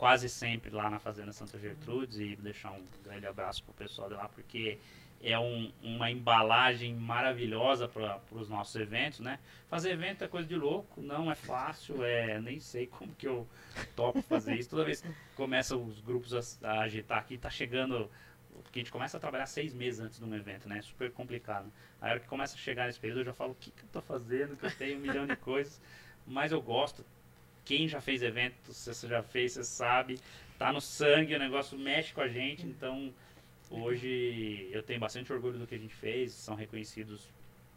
C: quase sempre lá na Fazenda Santa Gertrudes e deixar um grande abraço pro pessoal de lá, porque é um- uma embalagem maravilhosa para os nossos eventos, né? Fazer evento é coisa de louco, não é fácil, é nem sei como que eu topo fazer isso. Toda vez que começa os grupos a, a agitar aqui, tá chegando porque a gente começa a trabalhar seis meses antes de um evento, né? É super complicado. A hora que começa a chegar nesse período, eu já falo, o que, que eu tô fazendo? Que eu tenho um milhão de coisas. Mas eu gosto. Quem já fez evento, se você já fez, você sabe. Tá no sangue, o negócio mexe com a gente. Então, hoje eu tenho bastante orgulho do que a gente fez. São reconhecidos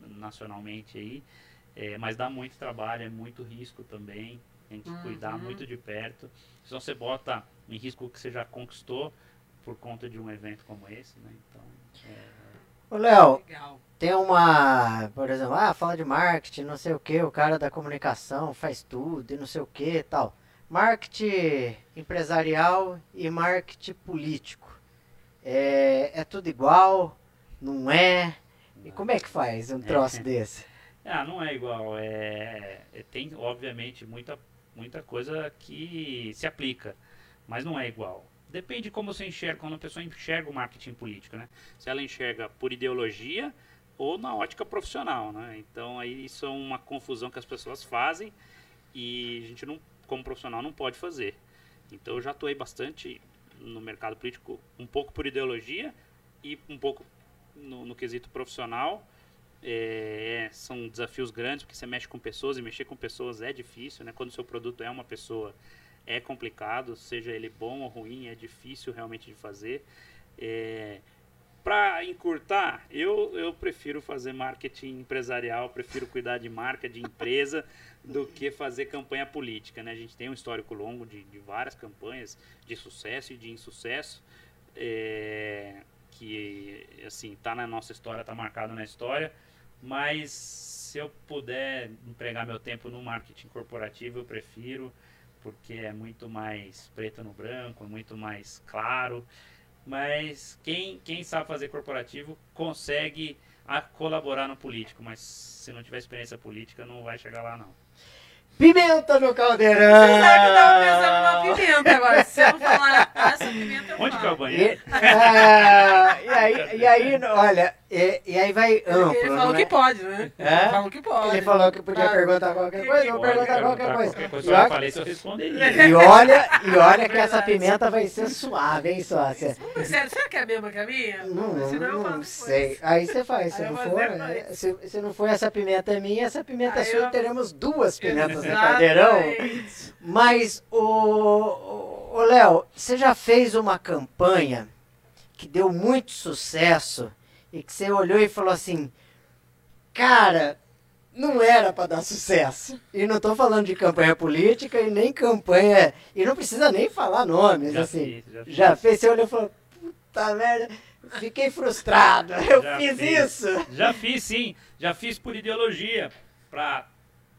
C: nacionalmente aí. É, mas dá muito trabalho, é muito risco também. Tem que
B: Uhum.
C: cuidar muito de perto. Se você bota em risco que você já conquistou por conta de um evento como esse, né? Então,
A: Ô, Léo, tem uma, por exemplo, ah, fala de marketing, não sei o que, o cara da comunicação faz tudo e não sei o que e tal. Marketing empresarial e marketing político. É, é tudo igual? Não é? E como é que faz um troço desse?
C: Ah, não é igual. É, é- tem, obviamente, muita, muita coisa que se aplica, mas não é igual. Depende de como você enxerga, quando a pessoa enxerga o marketing político, né? Se ela enxerga por ideologia ou na ótica profissional, né? Então, aí isso é uma confusão que as pessoas fazem e a gente, não, como profissional, não pode fazer. Então, eu já atuei bastante no mercado político, um pouco por ideologia e um pouco no, no quesito profissional. É, são desafios grandes porque você mexe com pessoas e mexer com pessoas é difícil, né? Quando o seu produto é uma pessoa é complicado, seja ele bom ou ruim, é difícil realmente de fazer. É, para encurtar, eu, eu prefiro fazer marketing empresarial, prefiro cuidar de marca, de empresa, do que fazer campanha política. Né? A gente tem um histórico longo de, de várias campanhas de sucesso e de insucesso. É, que assim tá na nossa história, tá marcado na história, mas se eu puder empregar meu tempo no marketing corporativo, eu prefiro, porque é muito mais preto no branco, é muito mais claro. Mas quem, quem sabe fazer corporativo consegue a colaborar no político, mas se não tiver experiência política não vai chegar lá não.
A: Pimenta no
B: Você sabe que eu tava pensando
A: caldeirão!
B: numa pimenta agora. Se eu não falar essa pimenta, eu
C: Onde que é o banheiro?
A: E, ah, e aí, e aí, olha, e, e aí vai amplo,
B: Ele falou
A: não é?
B: que pode, né?
A: É?
B: Ele falou que pode.
A: Ele falou que podia
B: Ah,
A: perguntar qualquer
B: que-
A: coisa, vou perguntar qualquer coisa.
C: qualquer coisa. Eu
A: olha-
C: falei, se eu responderia.
A: E olha, e olha que essa pimenta vai ser suave, hein, sócia?
B: Sério, será que é a mesma que a minha?
A: Não,
B: Senão eu
A: não
B: faço
A: sei. Aí você faz. Se
B: Aí
A: não, for, é,
B: depois.
A: se, se não for essa pimenta é minha, essa pimenta é
B: Aí
A: sua,
B: eu-
A: teremos duas pimentas caldeirão.
B: Exatamente.
A: Mas, o, o, Léo, você já fez uma campanha que deu muito sucesso e que você olhou e falou assim, cara, não era para dar sucesso. E não tô falando de campanha política e nem campanha, e não precisa nem falar nomes,
C: Já
A: assim.
C: fiz, já fiz.
A: Já fez, você olhou e falou, puta merda, fiquei frustrado, eu fiz
C: fiz.
A: isso.
C: Já fiz sim, já fiz por ideologia, pra,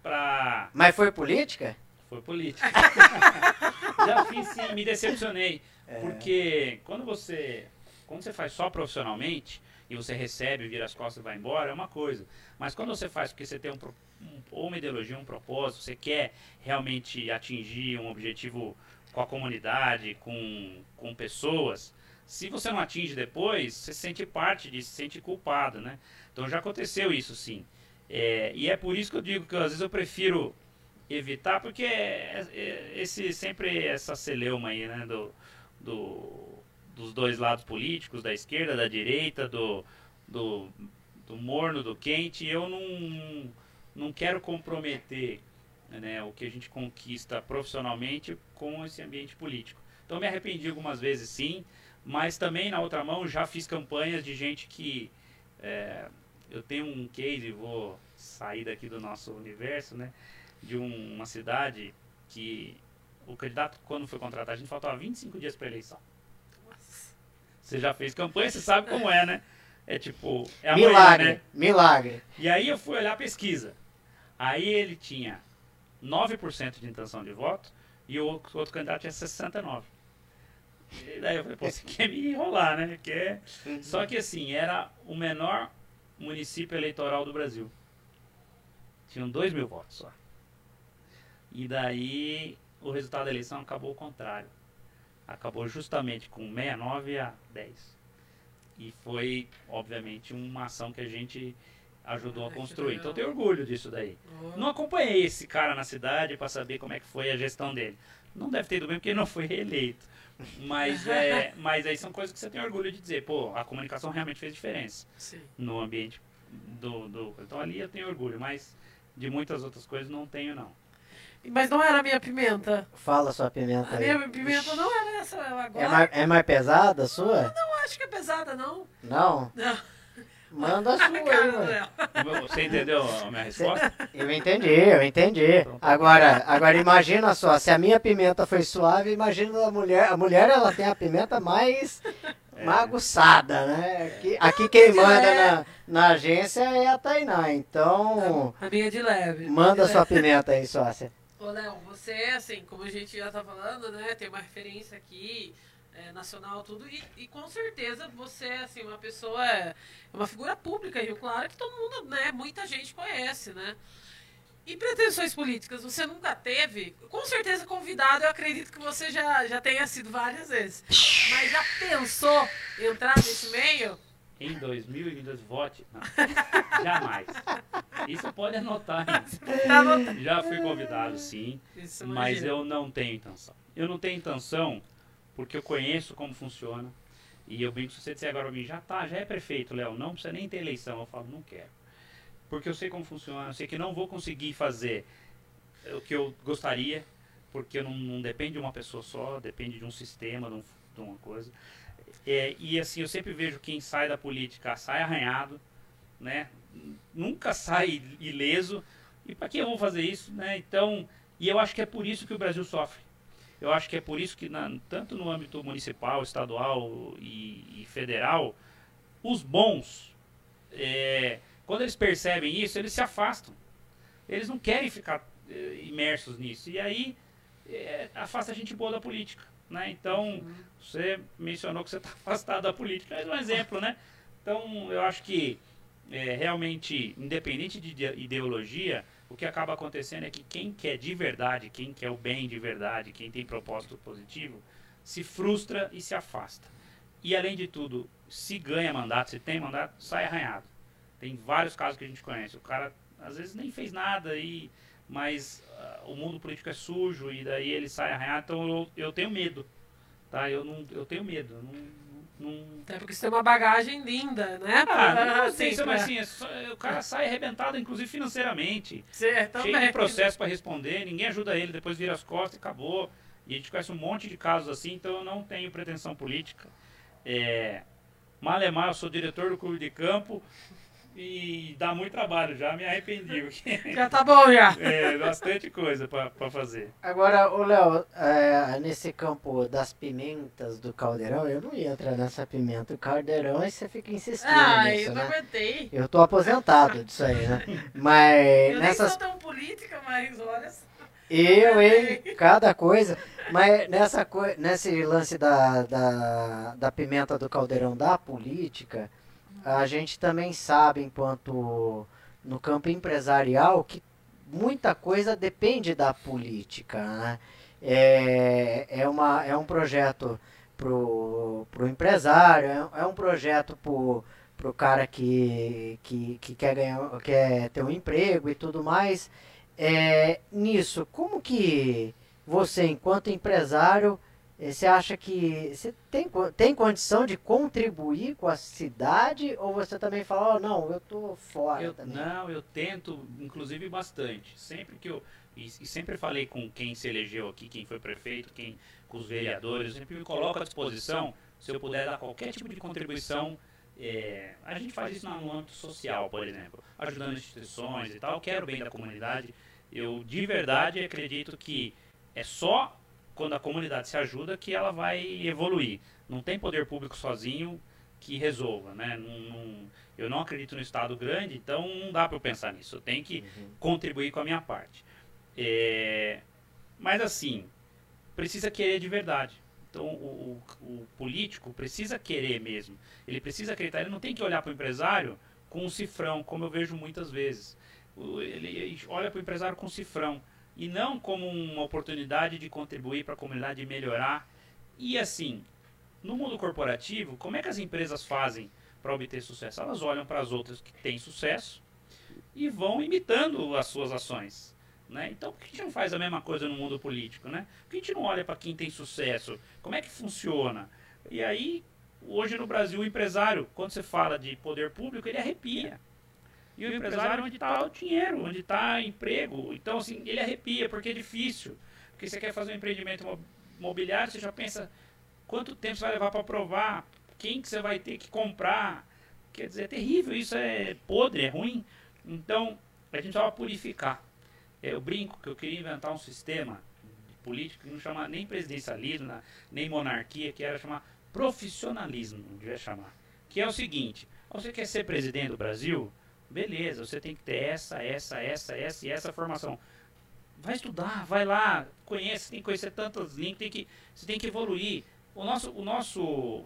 C: pra...
A: Mas foi política?
C: Foi política. já fiz sim, me decepcionei.
A: É.
C: Porque quando você, quando você faz só profissionalmente, e você recebe, vira as costas e vai embora, é uma coisa. Mas quando você faz porque você tem um, um- ou uma ideologia, um propósito, você quer realmente atingir um objetivo com a comunidade, com, com pessoas, se você não atinge depois, você se sente parte disso, se sente culpado, né? Então já aconteceu isso sim. É, e é por isso que eu digo que às vezes eu prefiro evitar, porque é- é- esse sempre essa celeuma aí, né, do, do- dos dois lados políticos, da esquerda, da direita, do, do, do morno, do quente, eu não, não quero comprometer né, o que a gente conquista profissionalmente com esse ambiente político. Então me arrependi algumas vezes sim, mas também na outra mão já fiz campanhas de gente que é, eu tenho um case, vou sair daqui do nosso universo, né? De um- uma cidade que o candidato, quando foi contratado, a gente faltava 25 dias para eleição. Você já fez campanha, você sabe como é, né? É tipo, é amanhã,
A: milagre,
C: né?
A: milagre.
C: E aí eu fui olhar a pesquisa. Aí ele tinha 9% de intenção de voto e o outro, outro candidato tinha 69%. E daí eu falei, pô, você quer me enrolar, né? Quer... Só que assim, era o menor município eleitoral do Brasil. Tinham 2 mil votos só. E daí o resultado da eleição acabou ao contrário. Acabou justamente com 69 a 10. E foi, obviamente, uma ação que a gente ajudou a construir. Então eu tenho orgulho disso daí. Não acompanhei esse cara na cidade para saber como é que foi a gestão dele. Não deve ter ido bem porque ele não foi reeleito. Mas, é, mas aí são coisas que você tem orgulho de dizer. Pô, a comunicação realmente fez diferença
B: Sim.
C: no ambiente do, do... Então ali eu tenho orgulho, mas de muitas outras coisas não tenho não.
B: Mas não era a minha pimenta.
A: Fala sua pimenta
B: A
A: aí.
B: minha pimenta não era essa. Agora
A: É mais, é mais pesada a sua?
B: não acho que é pesada, não.
A: Não?
B: Não.
A: Manda a sua aí.
C: Você entendeu a minha resposta?
A: Eu entendi, eu entendi. Agora, agora imagina só, se a minha pimenta foi suave, imagina a mulher. A mulher ela tem a pimenta mais,
C: É.
A: mais aguçada, né? Aqui, aqui quem manda na, na agência é a Tainá, então
B: A minha de leve.
A: manda
B: De
A: sua
B: leve.
A: pimenta aí, sócia.
B: Ô, Léo, você, assim, como a gente já tá falando, né, tem uma referência aqui, é, nacional, tudo, e, e com certeza você, assim, uma pessoa, é uma figura pública, Rio Claro, que todo mundo, né, muita gente conhece, né? E pretensões políticas, você nunca teve? Com certeza convidado, eu acredito que você já, já tenha sido várias vezes. Mas já pensou em entrar nesse meio?
C: Em 2022, vote. Não. Jamais. Isso pode anotar. hein? Já fui convidado, sim.
B: Isso,
C: Mas eu não tenho intenção. Eu não tenho intenção porque eu conheço como funciona. E eu brinco, se você disser agora pra mim, já tá, já é prefeito, Léo, não precisa nem ter eleição. Eu falo, não quero. Porque eu sei como funciona, eu sei que não vou conseguir fazer o que eu gostaria, porque não, não depende de uma pessoa só, depende de um sistema, de, um- de uma coisa. É, e assim, eu sempre vejo quem sai da política sai arranhado, né? Nunca sai ileso. E para que eu vou fazer isso, né? Então, e eu acho que é por isso que o Brasil sofre. Eu acho que é por isso que, na- tanto no âmbito municipal, estadual e, e federal, os bons, é, quando eles percebem isso, eles se afastam. Eles não querem ficar é, imersos nisso. E aí, é, afasta a gente boa da política. Né? Então, você mencionou que você está afastado da política, é um exemplo, né? Então, eu acho que é, realmente, independente de ide- ideologia, o que acaba acontecendo é que quem quer de verdade, quem quer o bem de verdade, quem tem propósito positivo, se frustra e se afasta. E além de tudo, se ganha mandato, se tem mandato, sai arranhado. Tem vários casos que a gente conhece. O cara às vezes nem fez nada, e, mas ah, o mundo político é sujo e daí ele sai arranhado. Então eu, eu tenho medo. Tá? Eu, não, eu tenho medo. eu Não,
B: Até porque você tem uma bagagem linda, né?
C: ah, não
B: Assim,
C: sei, mas
B: pra-
C: assim, é só- o cara sai arrebentado, inclusive financeiramente.
B: Você
C: Cheio
B: também.
C: de processo para responder, ninguém ajuda ele, depois vira as costas e acabou. E a gente conhece um monte de casos assim, então eu não tenho pretensão política. É, Malemar, eu sou diretor do clube de campo e dá muito trabalho já, me arrependi. porque
B: Já tá bom, já.
C: É bastante coisa para fazer.
A: Agora, ô Léo, é, nesse campo das pimentas do caldeirão, eu não ia entrar nessa pimenta do caldeirão e você fica insistindo
B: Ai,
A: nisso,
B: eu não
A: né?
B: aguentei.
A: Eu tô aposentado disso aí, né? Mas
B: Eu nem
A: nessas
B: sou tão política, mas olha só.
A: Eu, hein? Cada coisa. Mas nessa coi- nesse lance da, da, da pimenta do caldeirão da política, a gente também sabe, enquanto no campo empresarial, que muita coisa depende da política. Né? É, é, uma, é um projeto pro, pro empresário, é, é um projeto pro, pro cara que, que, que quer, ganhar, quer ter um emprego e tudo mais. É, nisso, como que você, enquanto empresário, você acha que você tem, tem condição de contribuir com a cidade ou você também fala, oh, não, eu tô fora
C: Eu,
A: também?
C: não, eu tento, inclusive, bastante. Sempre que eu. E, e sempre falei com quem se elegeu aqui, quem foi prefeito, quem com os vereadores, eu sempre me coloco à disposição se eu puder dar qualquer tipo de contribuição. é, a gente faz isso no âmbito social, por exemplo, ajudando instituições e tal. Quero o bem da comunidade. Eu de verdade acredito que é só quando a comunidade se ajuda que ela vai evoluir. Não tem poder público sozinho que resolva, né? Não- não- eu não acredito no Estado grande, então não dá para eu pensar nisso. Eu tenho que contribuir com a minha parte. É, mas assim, precisa querer de verdade. Então o, o- o político precisa querer mesmo. Ele precisa acreditar. Ele não tem que olhar para o empresário com um cifrão, como eu vejo muitas vezes. Ele olha para o empresário com um cifrão e não como uma oportunidade de contribuir para a comunidade melhorar. E assim, no mundo corporativo, como é que as empresas fazem para obter sucesso? Elas olham para as outras que têm sucesso e vão imitando as suas ações. Né? Então, por que a gente não faz a mesma coisa no mundo político? Né? Por que a gente não olha para quem tem sucesso? Como é que funciona? E aí, hoje no Brasil, o empresário, quando você fala de poder público, ele arrepia. E o empresário, onde está o dinheiro, onde está emprego. Então, assim, ele arrepia, porque é difícil. Porque você quer fazer um empreendimento imo- imobiliário, você já pensa quanto tempo você vai levar para aprovar, quem que você vai ter que comprar. Quer dizer, é terrível, isso é podre, é ruim. Então, a gente vai purificar. Eu brinco que eu queria inventar um sistema político que não chama nem presidencialismo, nem monarquia, que era chamar profissionalismo, devia chamar. Que é o seguinte, você quer ser presidente do Brasil? Beleza, você tem que ter essa, essa, essa, essa e essa formação. Vai estudar, vai lá, conhece, tem que conhecer tantas línguas, tem que, você tem que evoluir. O nosso, o nosso,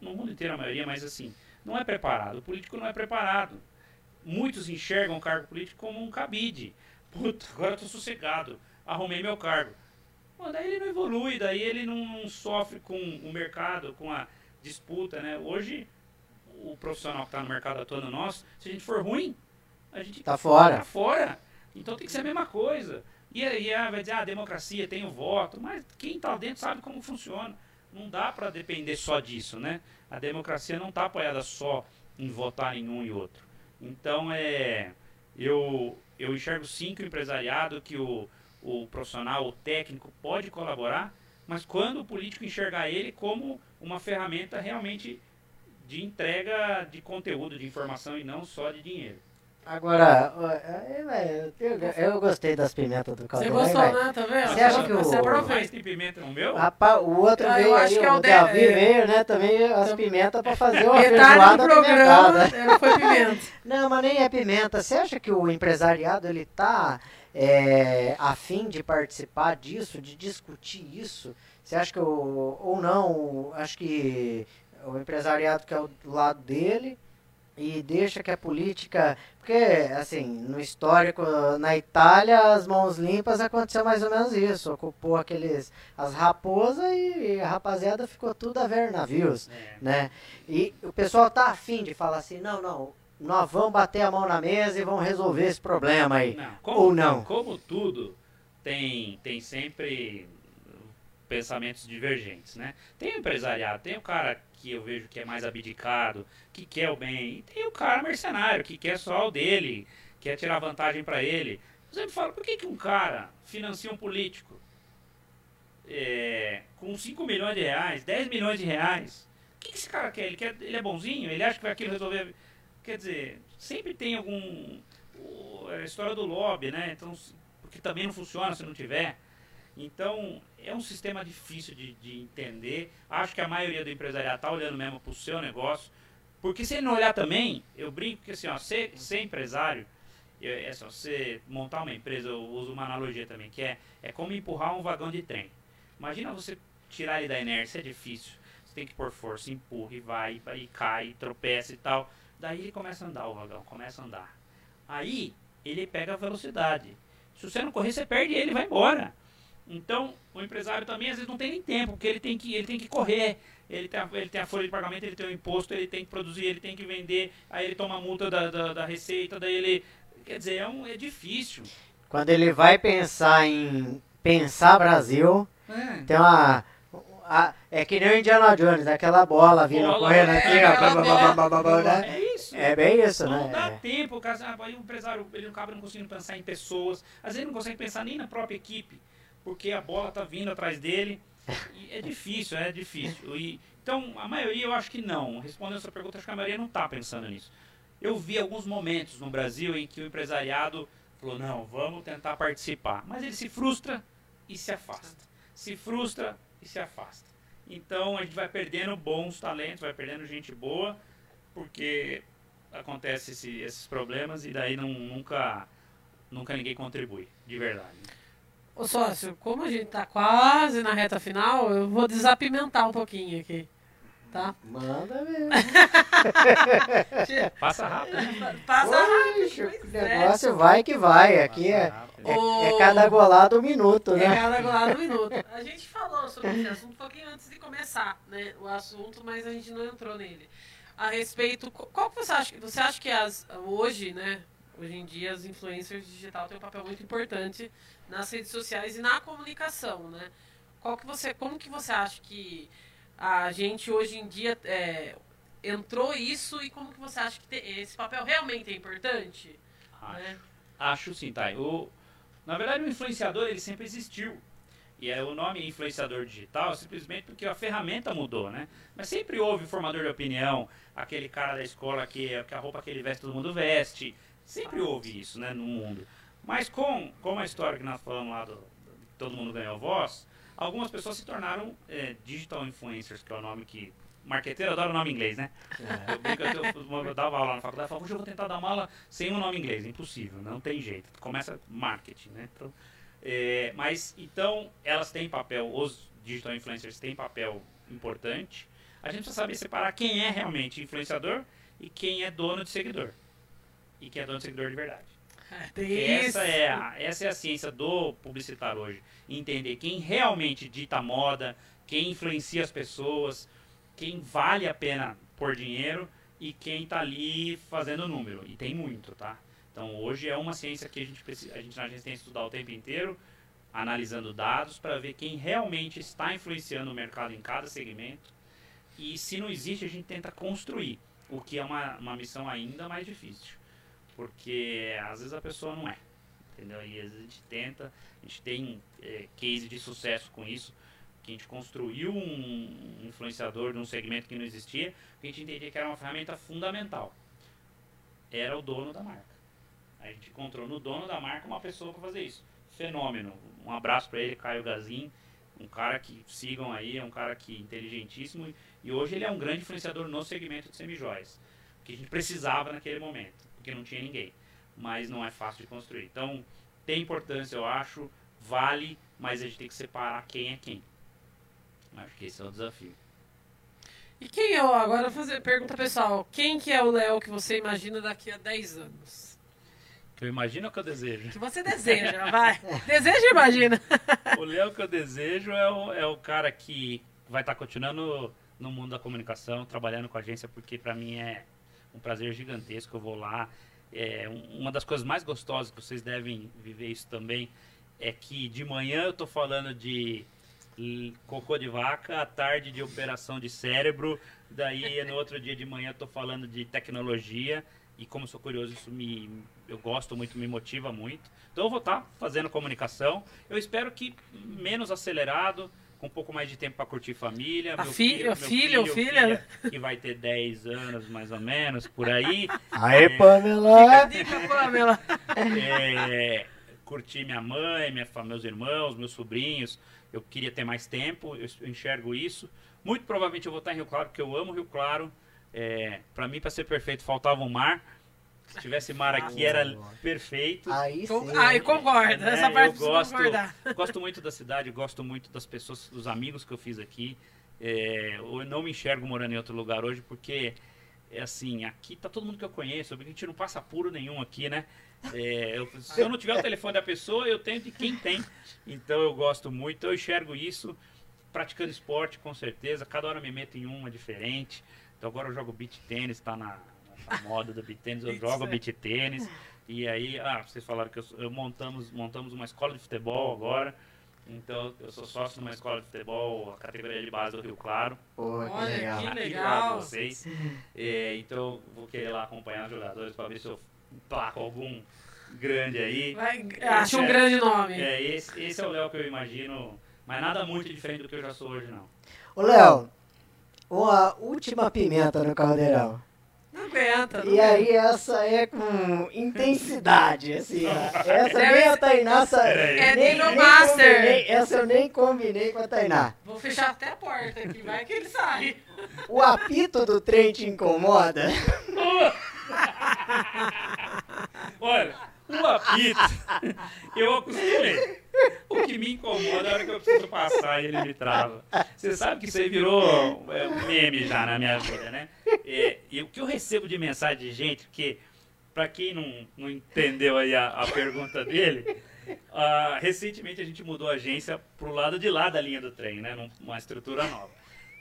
C: no mundo inteiro a maioria, mas assim, não é preparado. O político não é preparado. Muitos enxergam o cargo político como um cabide. Puta, agora eu tô sossegado, arrumei meu cargo. Bom, daí ele não evolui, daí ele não, não, sofre com o mercado, com a disputa, né? Hoje, o profissional que está no mercado atuando nosso, se a gente for ruim, a gente
A: tá fora.
C: Tá fora. Então tem que ser a mesma coisa. E aí vai dizer, ah, democracia, tem o voto, mas quem está dentro sabe como funciona. Não dá para depender só disso, né? A democracia não está apoiada só em votar em um e outro. Então, é, eu, eu enxergo sim que o empresariado, que o, o profissional, o técnico pode colaborar, mas quando o político enxergar ele como uma ferramenta realmente de entrega de conteúdo, de informação e não só de dinheiro.
A: Agora, eu, eu, eu, gostei das pimentas do
B: Caldeirão. Você gostou, né? Tá vendo?
A: Você acha que o...
C: Você mais tem pimenta no meu?
A: Rapaz, o outro ah, veio aí, é o, o Davi é... veio, né? Também as pimentas para fazer uma
B: feijoada programa foi pimenta.
A: Não, mas nem é pimenta. Você acha que o empresariado, ele tá é, a fim de participar disso, de discutir isso? Você acha que, o, ou não, acho que o empresariado que é o lado dele e deixa que a política. Porque, assim, no histórico, na Itália, as mãos limpas aconteceu mais ou menos isso. Ocupou aqueles. as raposas e a rapaziada ficou tudo a ver navios. É. né? E o pessoal tá afim de falar assim: não, não, nós vamos bater a mão na mesa e vamos resolver esse problema aí. Não,
C: como,
A: ou não.
C: Como tudo, tem, tem sempre pensamentos divergentes, né? Tem o empresariado, tem o cara que eu vejo que é mais abdicado, que quer o bem, e tem o cara mercenário, que quer só o dele, quer tirar vantagem para ele. Eu sempre falo, por que, que um cara financia um político é, com 5 milhões de reais, 10 milhões de reais? O que, que esse cara quer? Ele, quer? ele é bonzinho? Ele acha que vai aquilo resolver... Quer dizer, sempre tem algum... A história do lobby, né? Então, porque também não funciona se não tiver. Então, é um sistema difícil de, de entender. Acho que a maioria do empresariado está olhando mesmo para o seu negócio. Porque se ele não olhar também, eu brinco que assim, ó, ser, ser empresário, é só você montar uma empresa, eu uso uma analogia também, que é, é como empurrar um vagão de trem. Imagina você tirar ele da inércia, é difícil. Você tem que pôr força, empurra e vai, e cai, e tropeça e tal. Daí ele começa a andar, o vagão começa a andar. Aí ele pega a velocidade. Se você não correr, você perde ele, vai embora. Então, o empresário também às vezes não tem nem tempo, porque ele tem que, ele tem que correr, ele tem, a, ele tem a folha de pagamento, ele tem o imposto, ele tem que produzir, ele tem que vender, aí ele toma a multa da, da, da receita, daí ele. Quer dizer, é, um, é difícil.
A: Quando ele vai pensar em pensar Brasil, é. tem uma. A, é que nem o Indiana Jones, aquela bola vindo bola, correndo é, aqui,
C: ó, né? É isso.
A: É bem isso,
C: não
A: né?
C: Não dá é. tempo, aí o empresário ele acaba não conseguindo pensar em pessoas, às vezes ele não consegue pensar nem na própria equipe porque a bola está vindo atrás dele. E é difícil, é difícil. E, então, a maioria eu acho que não. Respondendo essa pergunta, acho que a maioria não está pensando nisso. Eu vi alguns momentos no Brasil em que o empresariado falou, não, vamos tentar participar. Mas ele se frustra e se afasta. Se frustra e se afasta. Então a gente vai perdendo bons talentos, vai perdendo gente boa, porque acontece esse, esses problemas e daí não, nunca, nunca ninguém contribui, de verdade.
B: Ô sócio, como a gente tá quase na reta final, eu vou desapimentar um pouquinho aqui. Tá?
A: Manda mesmo.
C: Passa rápido.
B: Passa rápido.
A: O negócio é. vai que vai. Aqui é, é, é, cada golado um minuto, né?
B: É cada golado um minuto. A gente falou sobre esse assunto um pouquinho antes de começar né, o assunto, mas a gente não entrou nele. A respeito. Qual que você acha? Você acha que as, hoje, né? Hoje em dia, as influencers digital têm um papel muito importante nas redes sociais e na comunicação, né? Qual que você, como que você acha que a gente hoje em dia é, entrou isso e como que você acha que esse papel realmente é importante?
C: Acho, né? acho sim, tá. O, na verdade, o influenciador ele sempre existiu. E é o nome influenciador digital simplesmente porque a ferramenta mudou, né? Mas sempre houve formador de opinião, aquele cara da escola que, que a roupa que ele veste todo mundo veste. Sempre houve isso, né, no mundo. Mas com, com a história que nós falamos lá do, do todo mundo ganhou voz, algumas pessoas se tornaram é, digital influencers, que é o nome que marqueteiro adora o nome inglês, né? É. Eu, brinco, eu, eu, eu, dava aula na faculdade, eu falava, hoje eu vou tentar dar uma aula sem um nome inglês, impossível, não tem jeito. Começa marketing, né? Então, é, mas então elas têm papel, os digital influencers têm papel importante. A gente precisa saber separar quem é realmente influenciador e quem é dono de seguidor. E quem é dono de seguidor de verdade. É, essa, é a, essa é a ciência do publicitário hoje. Entender quem realmente dita moda, quem influencia as pessoas, quem vale a pena por dinheiro e quem está ali fazendo número. E tem muito, tá? Então hoje é uma ciência que a gente, precisa, a gente na agência tem que estudar o tempo inteiro, analisando dados para ver quem realmente está influenciando o mercado em cada segmento. E se não existe, a gente tenta construir, o que é uma, uma missão ainda mais difícil. Porque às vezes a pessoa não é. Entendeu? E às vezes a gente tenta, a gente tem é, case de sucesso com isso, que a gente construiu um influenciador de um segmento que não existia, que a gente entendia que era uma ferramenta fundamental. Era o dono da marca. A gente encontrou no dono da marca uma pessoa para fazer isso. Fenômeno. Um abraço para ele, Caio Gazin. Um cara que sigam aí, é um cara que inteligentíssimo. E hoje ele é um grande influenciador no segmento de semijóias. Que a gente precisava naquele momento, porque não tinha ninguém. Mas não é fácil de construir. Então, tem importância, eu acho, vale, mas a gente tem que separar quem é quem. Acho que esse é o desafio.
B: E quem é, agora fazer pergunta pessoal, quem que é o Léo que você imagina daqui a 10 anos?
C: Que eu imagino ou que eu desejo?
B: Que você deseja, vai. Deseja e imagina.
C: O Léo que eu desejo é o, é o cara que vai estar tá continuando no mundo da comunicação, trabalhando com a agência, porque para mim é um prazer gigantesco. Eu vou lá. É, uma das coisas mais gostosas que vocês devem viver isso também é que de manhã eu estou falando de cocô de vaca, à tarde de operação de cérebro, daí no outro dia de manhã eu estou falando de tecnologia e como sou curioso isso me eu gosto muito, me motiva muito. Então eu vou estar tá fazendo comunicação. Eu espero que menos acelerado, com um pouco mais de tempo para curtir família.
B: A meu fi filho, meu filho, filho, filha,
C: que vai ter 10 anos mais ou menos, por aí.
A: Aê, é, Pamela!
B: Dica, Pamela!
C: É, curtir minha mãe, minha, meus irmãos, meus sobrinhos. Eu queria ter mais tempo, eu enxergo isso. Muito provavelmente eu vou estar em Rio Claro, porque eu amo Rio Claro. É, para mim, para ser perfeito, faltava um mar. Se tivesse mar aqui era perfeito.
A: Aí sim.
B: Aí concorda, essa é, parte eu gosto,
C: gosto muito da cidade, gosto muito das pessoas, dos amigos que eu fiz aqui. É, eu não me enxergo morando em outro lugar hoje porque é assim, aqui tá todo mundo que eu conheço, a gente não passa puro nenhum aqui, né? É, eu, se eu não tiver o telefone da pessoa, eu tenho de quem tem. Então eu gosto muito, eu enxergo isso praticando esporte com certeza. Cada hora eu me meto em uma diferente. Então agora eu jogo beach tênis, tá na, a moda do beat tênis, eu jogo beat tênis. E aí, ah, vocês falaram que eu, eu, montamos, montamos uma escola de futebol agora. Então, eu sou sócio numa escola de futebol, a categoria de base do Rio Claro.
A: Pô, que
B: Olha,
A: legal.
B: que legal.
C: Vocês. É, então, vou querer lá acompanhar os jogadores para ver se eu placo algum grande aí.
B: Vai, acho um é, grande nome.
C: É, esse, esse é o Léo que eu imagino, mas nada muito diferente do que eu já sou hoje, não.
A: Ô, Léo, uma última pimenta no caldeirão.
B: Não aguenta. Não
A: e aí essa é com intensidade, assim. Essa nem a Tainá
B: É nem no Master.
A: Combinei, essa eu nem combinei com a Tainá.
B: Vou fechar até a porta aqui, vai que ele sai.
A: O apito do trem te incomoda?
C: Olha, o apito, eu acostumei. O que me incomoda é a hora que eu preciso passar e ele me trava. Você sabe que isso aí virou é, um meme já na minha vida, né? É, e o que eu recebo de mensagem de gente, que, para quem não, não entendeu aí a, a pergunta dele, uh, recentemente a gente mudou a agência pro lado de lá da linha do trem, né? Numa estrutura nova.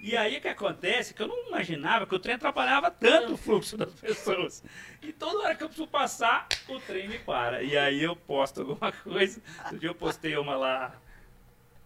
C: E aí o que acontece que eu não imaginava que o trem atrapalhava tanto o fluxo das pessoas. E toda hora que eu preciso passar, o trem me para. E aí eu posto alguma coisa. Outro dia eu postei uma lá.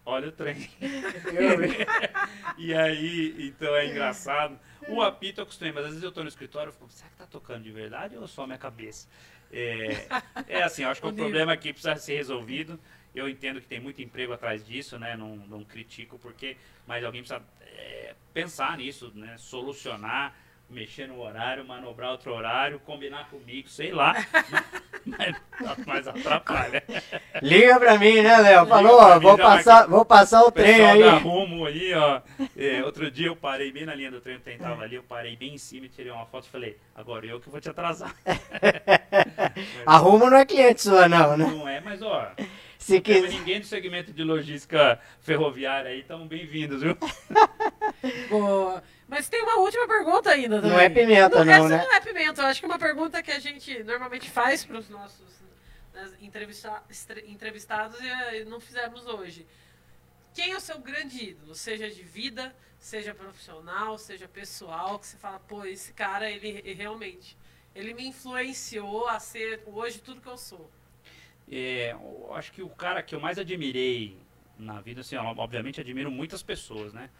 C: Olha o trem. e aí, então é engraçado. O apito eu acostumei, mas às vezes eu estou no escritório e fico, será que tá tocando de verdade ou só a minha cabeça? É, é assim, eu acho que o problema aqui precisa ser resolvido. eu entendo que tem muito emprego atrás disso, né? Não, não critico porque, mas alguém precisa é, pensar nisso, né? Solucionar, mexer no horário, manobrar outro horário, combinar comigo, sei lá. mas, mas atrapalha.
A: Liga pra mim, né, Léo? Falou, ó, vou passar, vou passar o trem aí.
C: Rumo ali, ó. É, outro dia eu parei bem na linha do trem, o trem tava ali, eu parei bem em cima e tirei uma foto e falei, agora eu que vou te atrasar.
A: a rumo não é cliente sua, não, né?
C: Não é, mas ó.
A: Se
C: não
A: quiser.
C: ninguém do segmento de logística ferroviária aí, estão bem-vindos, viu?
B: Boa. Mas tem uma última pergunta ainda também.
A: Não é pimenta, não,
B: essa
A: né?
B: não é pimenta. Eu acho que é uma pergunta que a gente normalmente faz para os nossos né, entrevista- entrevistados e eh, não fizemos hoje. Quem é o seu grande ídolo? Seja de vida, seja profissional, seja pessoal, que você fala, pô, esse cara, ele, ele realmente, ele me influenciou a ser hoje tudo que eu sou.
C: É, eu acho que o cara que eu mais admirei na vida, assim, obviamente admiro muitas pessoas, né?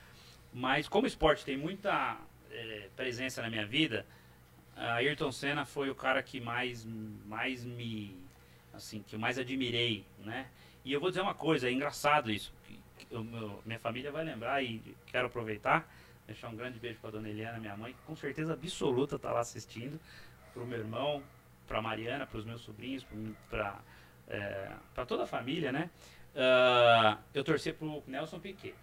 C: Mas como o esporte tem muita é, presença na minha vida, a Ayrton Senna foi o cara que mais, mais me, assim, que eu mais admirei, né? E eu vou dizer uma coisa, é engraçado isso, o meu- minha família vai lembrar e quero aproveitar, deixar um grande beijo para dona Eliana, minha mãe, que com certeza absoluta tá lá assistindo, pro meu irmão, pra Mariana, pros meus sobrinhos, para para toda a família, né? Ah, eu torci pro Nelson Piquet.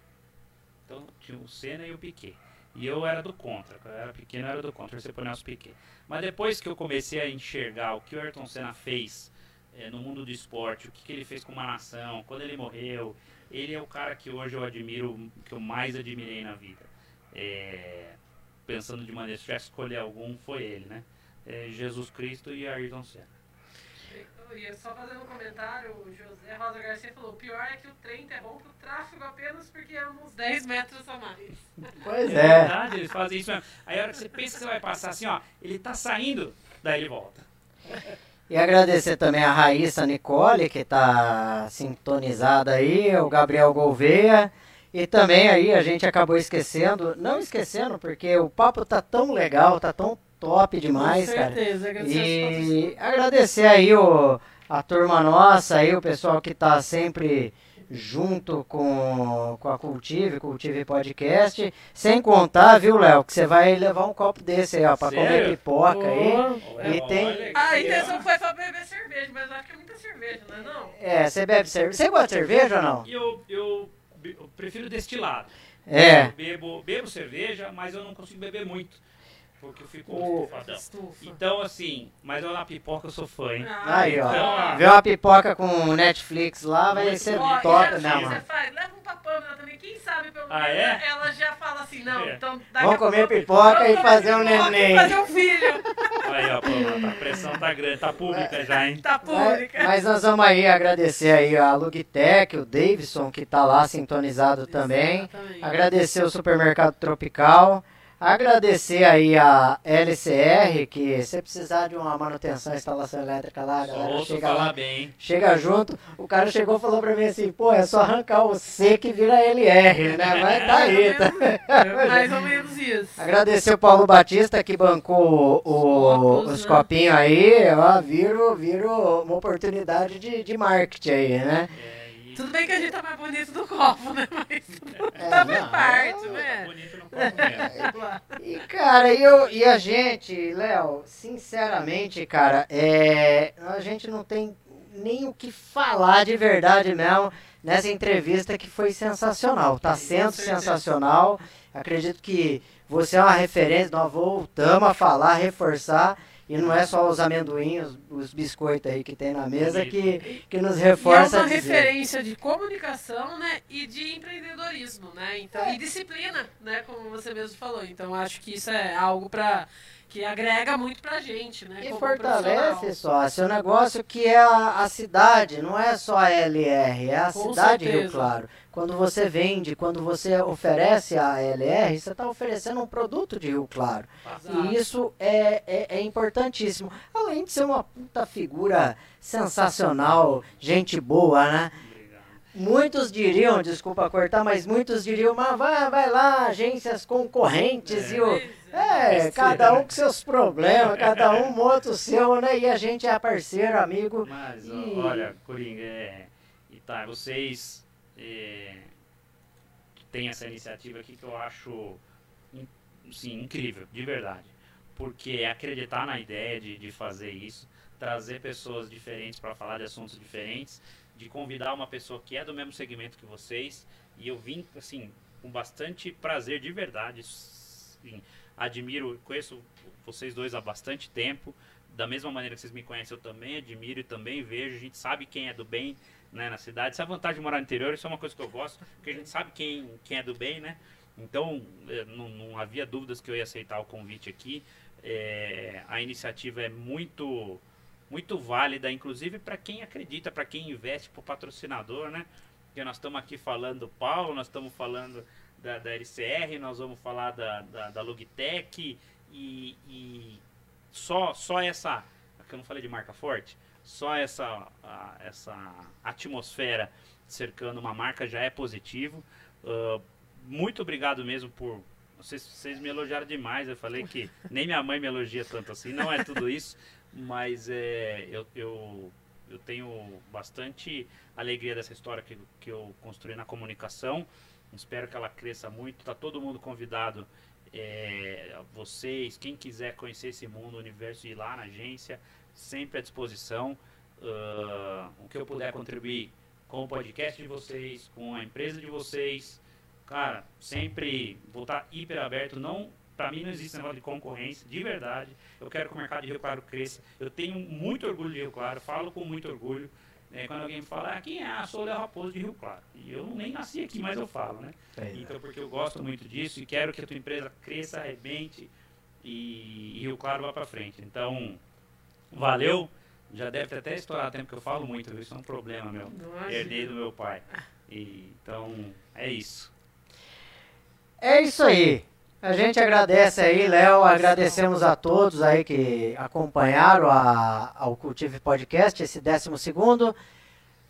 C: Então tinha o Senna e o Piquet. E eu era do contra. Quando eu era pequeno, eu era do contra, torcer pro Nelson Piquet. Mas depois que eu comecei a enxergar o que o Ayrton Senna fez eh, no mundo do esporte, o que, que ele fez com uma nação, quando ele morreu, ele é o cara que hoje eu admiro, que eu mais admirei na vida. Eh, pensando de maneira, se tivesse escolher algum, foi ele, né? Eh, Jesus Cristo e Ayrton Senna.
B: E só fazendo um comentário, o José Rosa Garcia falou: o pior é que o trem interrompe o tráfego apenas porque é uns 10 metros a mais.
A: Pois
C: É
A: é.
C: verdade, eles fazem isso mesmo. Aí a hora que você pensa que você vai passar assim, ó, ele tá saindo, daí ele volta.
A: E agradecer também a Raíssa Nicole, que tá sintonizada aí, o Gabriel Gouveia. E também aí a gente acabou esquecendo, não esquecendo, porque o papo tá tão legal, tá tão top demais,
B: Com
A: cara.
B: certeza, agradecer aos
A: E agradecer aí o, a turma nossa, aí, o pessoal que tá sempre junto com, com a Cultive, Cultive Podcast. Sem contar, viu, Léo, que você vai levar um copo desse aí, ó, pra comer
C: Sério?
A: papoca aí.
B: Boa.
A: E tem-
C: Olha
B: Ah, a intenção
C: ó.
B: foi pra beber cerveja, mas eu acho que é muita cerveja, não é não?
A: É, você bebe cerveja. Você gosta de cerveja ou não?
C: Eu, eu, eu prefiro destilado.
A: É.
C: Eu bebo, bebo cerveja, mas eu não consigo beber muito. Porque eu fico
A: O-
C: estufadão.
B: Estufa.
C: Então, assim, mas eu na pipoca eu sou fã, hein?
B: Ah,
A: Aí, ó.
C: Então,
A: Vê uma pipoca com Netflix lá, vai
C: Muito
A: ser
C: bom.
B: Ó,
A: top, né, mano?
B: faz? Leva um pra Pamela também. Quem sabe pelo
C: Ah,
B: menos
C: é?
B: ela já fala assim, não,
C: É.
B: então
A: Vamos comer pipoca
B: Vamos
A: e fazer um neném.
B: fazer um filho.
C: Aí, ó, pô, a pressão tá grande, tá pública já, hein?
B: Tá
A: Mas,
B: pública.
A: mas nós vamos aí agradecer aí a Lugtech, o Davidson, que tá lá sintonizado também.
B: Exatamente.
A: Agradecer o Supermercado Tropical. Agradecer aí a LCR, que se precisar de uma manutenção, instalação elétrica lá, galera chega
C: falar
A: lá,
C: bem.
A: chega junto. O cara chegou e falou pra mim assim, pô, é só arrancar o C que vira LR, né? Mas tá aí, tá?
B: Mais ou menos isso.
A: Agradecer o Paulo Batista que bancou o-
B: Copos,
A: os
B: né?
A: copinhos aí, ó, viro, viro uma oportunidade de, de marketing aí, né?
C: É.
B: Tudo bem que a gente tá mais bonito do copo, né? Mas
A: É,
B: tá bem parte,
C: Tá
B: né?
C: bonito no copo mesmo.
A: E, cara, e, eu, e a gente, Léo, sinceramente, cara, é, a gente não tem nem o que falar de verdade mesmo nessa entrevista que foi sensacional. Tá sendo sensacional. Acredito que você é uma referência, nós voltamos a falar, reforçar. E não é só os amendoinhos, os biscoitos aí que tem na mesa que, que nos
B: E é
A: reforça
B: uma
A: a dizer.
B: referência de comunicação, né? E de empreendedorismo, né? Então,
A: É.
B: e disciplina, né? Como você mesmo falou. Então, acho que isso é algo para que agrega muito pra gente, né?
A: E fortalece só, seu negócio que é a, a cidade, não é só a LR, é a
B: Com
A: cidade Rio
B: certeza.
A: Claro. Quando você vende, quando você oferece a LR, você está oferecendo um produto de Rio Claro.
B: Exato.
A: E isso é, é, é importantíssimo. Além de ser uma puta figura sensacional, gente boa, né? Muitos diriam, desculpa cortar, mas muitos diriam, mas vai, vai lá, agências concorrentes e o. É, cada um com seus problemas, cada um monta o seu, né? E a gente é parceiro, amigo.
C: Mas,
A: E-
C: olha, Coringa, é, E tá, vocês é, têm essa iniciativa aqui que eu acho sim, incrível, de verdade. Porque é acreditar na ideia de, de fazer isso, trazer pessoas diferentes para falar de assuntos diferentes, de convidar uma pessoa que é do mesmo segmento que vocês. E eu vim, assim, com bastante prazer, de verdade. Sim, admiro, conheço vocês dois há bastante tempo. Da mesma maneira que vocês me conhecem, eu também admiro e também vejo. A gente sabe quem é do bem né, na cidade. Essa é a vantagem de morar no interior, isso é uma coisa que eu gosto, porque a gente sabe quem, quem é do bem, né? Então, é, não, não havia dúvidas que eu ia aceitar o convite aqui. É, a iniciativa é muito muito válida, inclusive para quem acredita, para quem investe, para o patrocinador, né? Porque nós estamos aqui falando do Paulo, nós estamos falando da, da LCR, nós vamos falar da, da, da Logitech e, e, só, só essa, que eu não falei de marca forte, só essa, a, essa atmosfera cercando uma marca já é positivo. Uh, muito obrigado mesmo por. Vocês, vocês me elogiaram demais. Eu falei que nem minha mãe me elogia tanto assim. Não é tudo isso, mas é, eu, eu, eu tenho bastante alegria dessa história que, que eu construí na comunicação. Espero que ela cresça muito. Está todo mundo convidado. É, vocês, quem quiser conhecer esse mundo, o universo, ir lá na agência, sempre à disposição. Uh, o que eu puder contribuir com o podcast de vocês, com a empresa de vocês, cara, sempre vou estar hiper aberto. Não, para mim não existe negócio de concorrência, de verdade. Eu quero que o mercado de Rio Claro cresça. Eu tenho muito orgulho de Rio Claro, falo com muito orgulho. É, quando alguém me fala, ah, quem é? Sou o Léo Raposo de Rio Claro. E eu nem nasci aqui, mas eu falo, né? É. Então, porque eu gosto muito disso e quero que a tua empresa cresça, arrebente e, e Rio Claro vá para frente. Então, valeu. Já deve ter até estourado tempo que eu falo muito, isso é um problema meu. Herdei do meu pai. E, então, é isso.
A: É isso aí. A gente agradece aí, Léo. Agradecemos a todos aí que acompanharam a, ao Cultive Podcast, esse décimo segundo.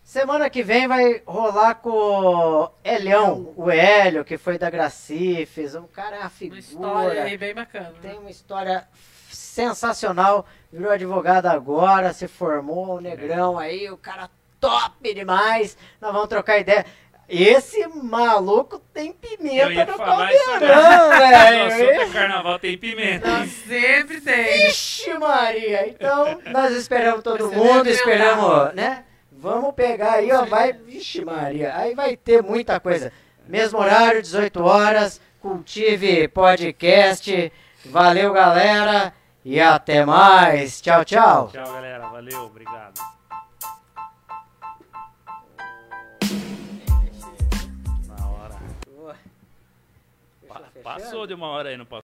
A: Semana que vem vai rolar com o Elião, o Hélio, que foi da Gracifes. Um cara é uma figura. Uma
B: história aí bem bacana.
A: Tem uma história sensacional. Virou advogado agora, se formou, o negrão aí, o cara top demais. Nós vamos trocar ideia. Esse maluco tem pimenta no caldeirão, velho.
C: No carnaval tem pimenta.
B: Não, sempre tem.
A: Vixe Maria. Então, nós esperamos todo mundo, esperamos, né? Vamos pegar aí, ó, vai, vixe Maria. Aí vai ter muita coisa. Mesmo horário, 18 horas, Cultive Podcast. Valeu, galera. E até mais. Tchau, tchau.
C: Tchau, galera. Valeu, obrigado. Passou de uma hora aí, não passou?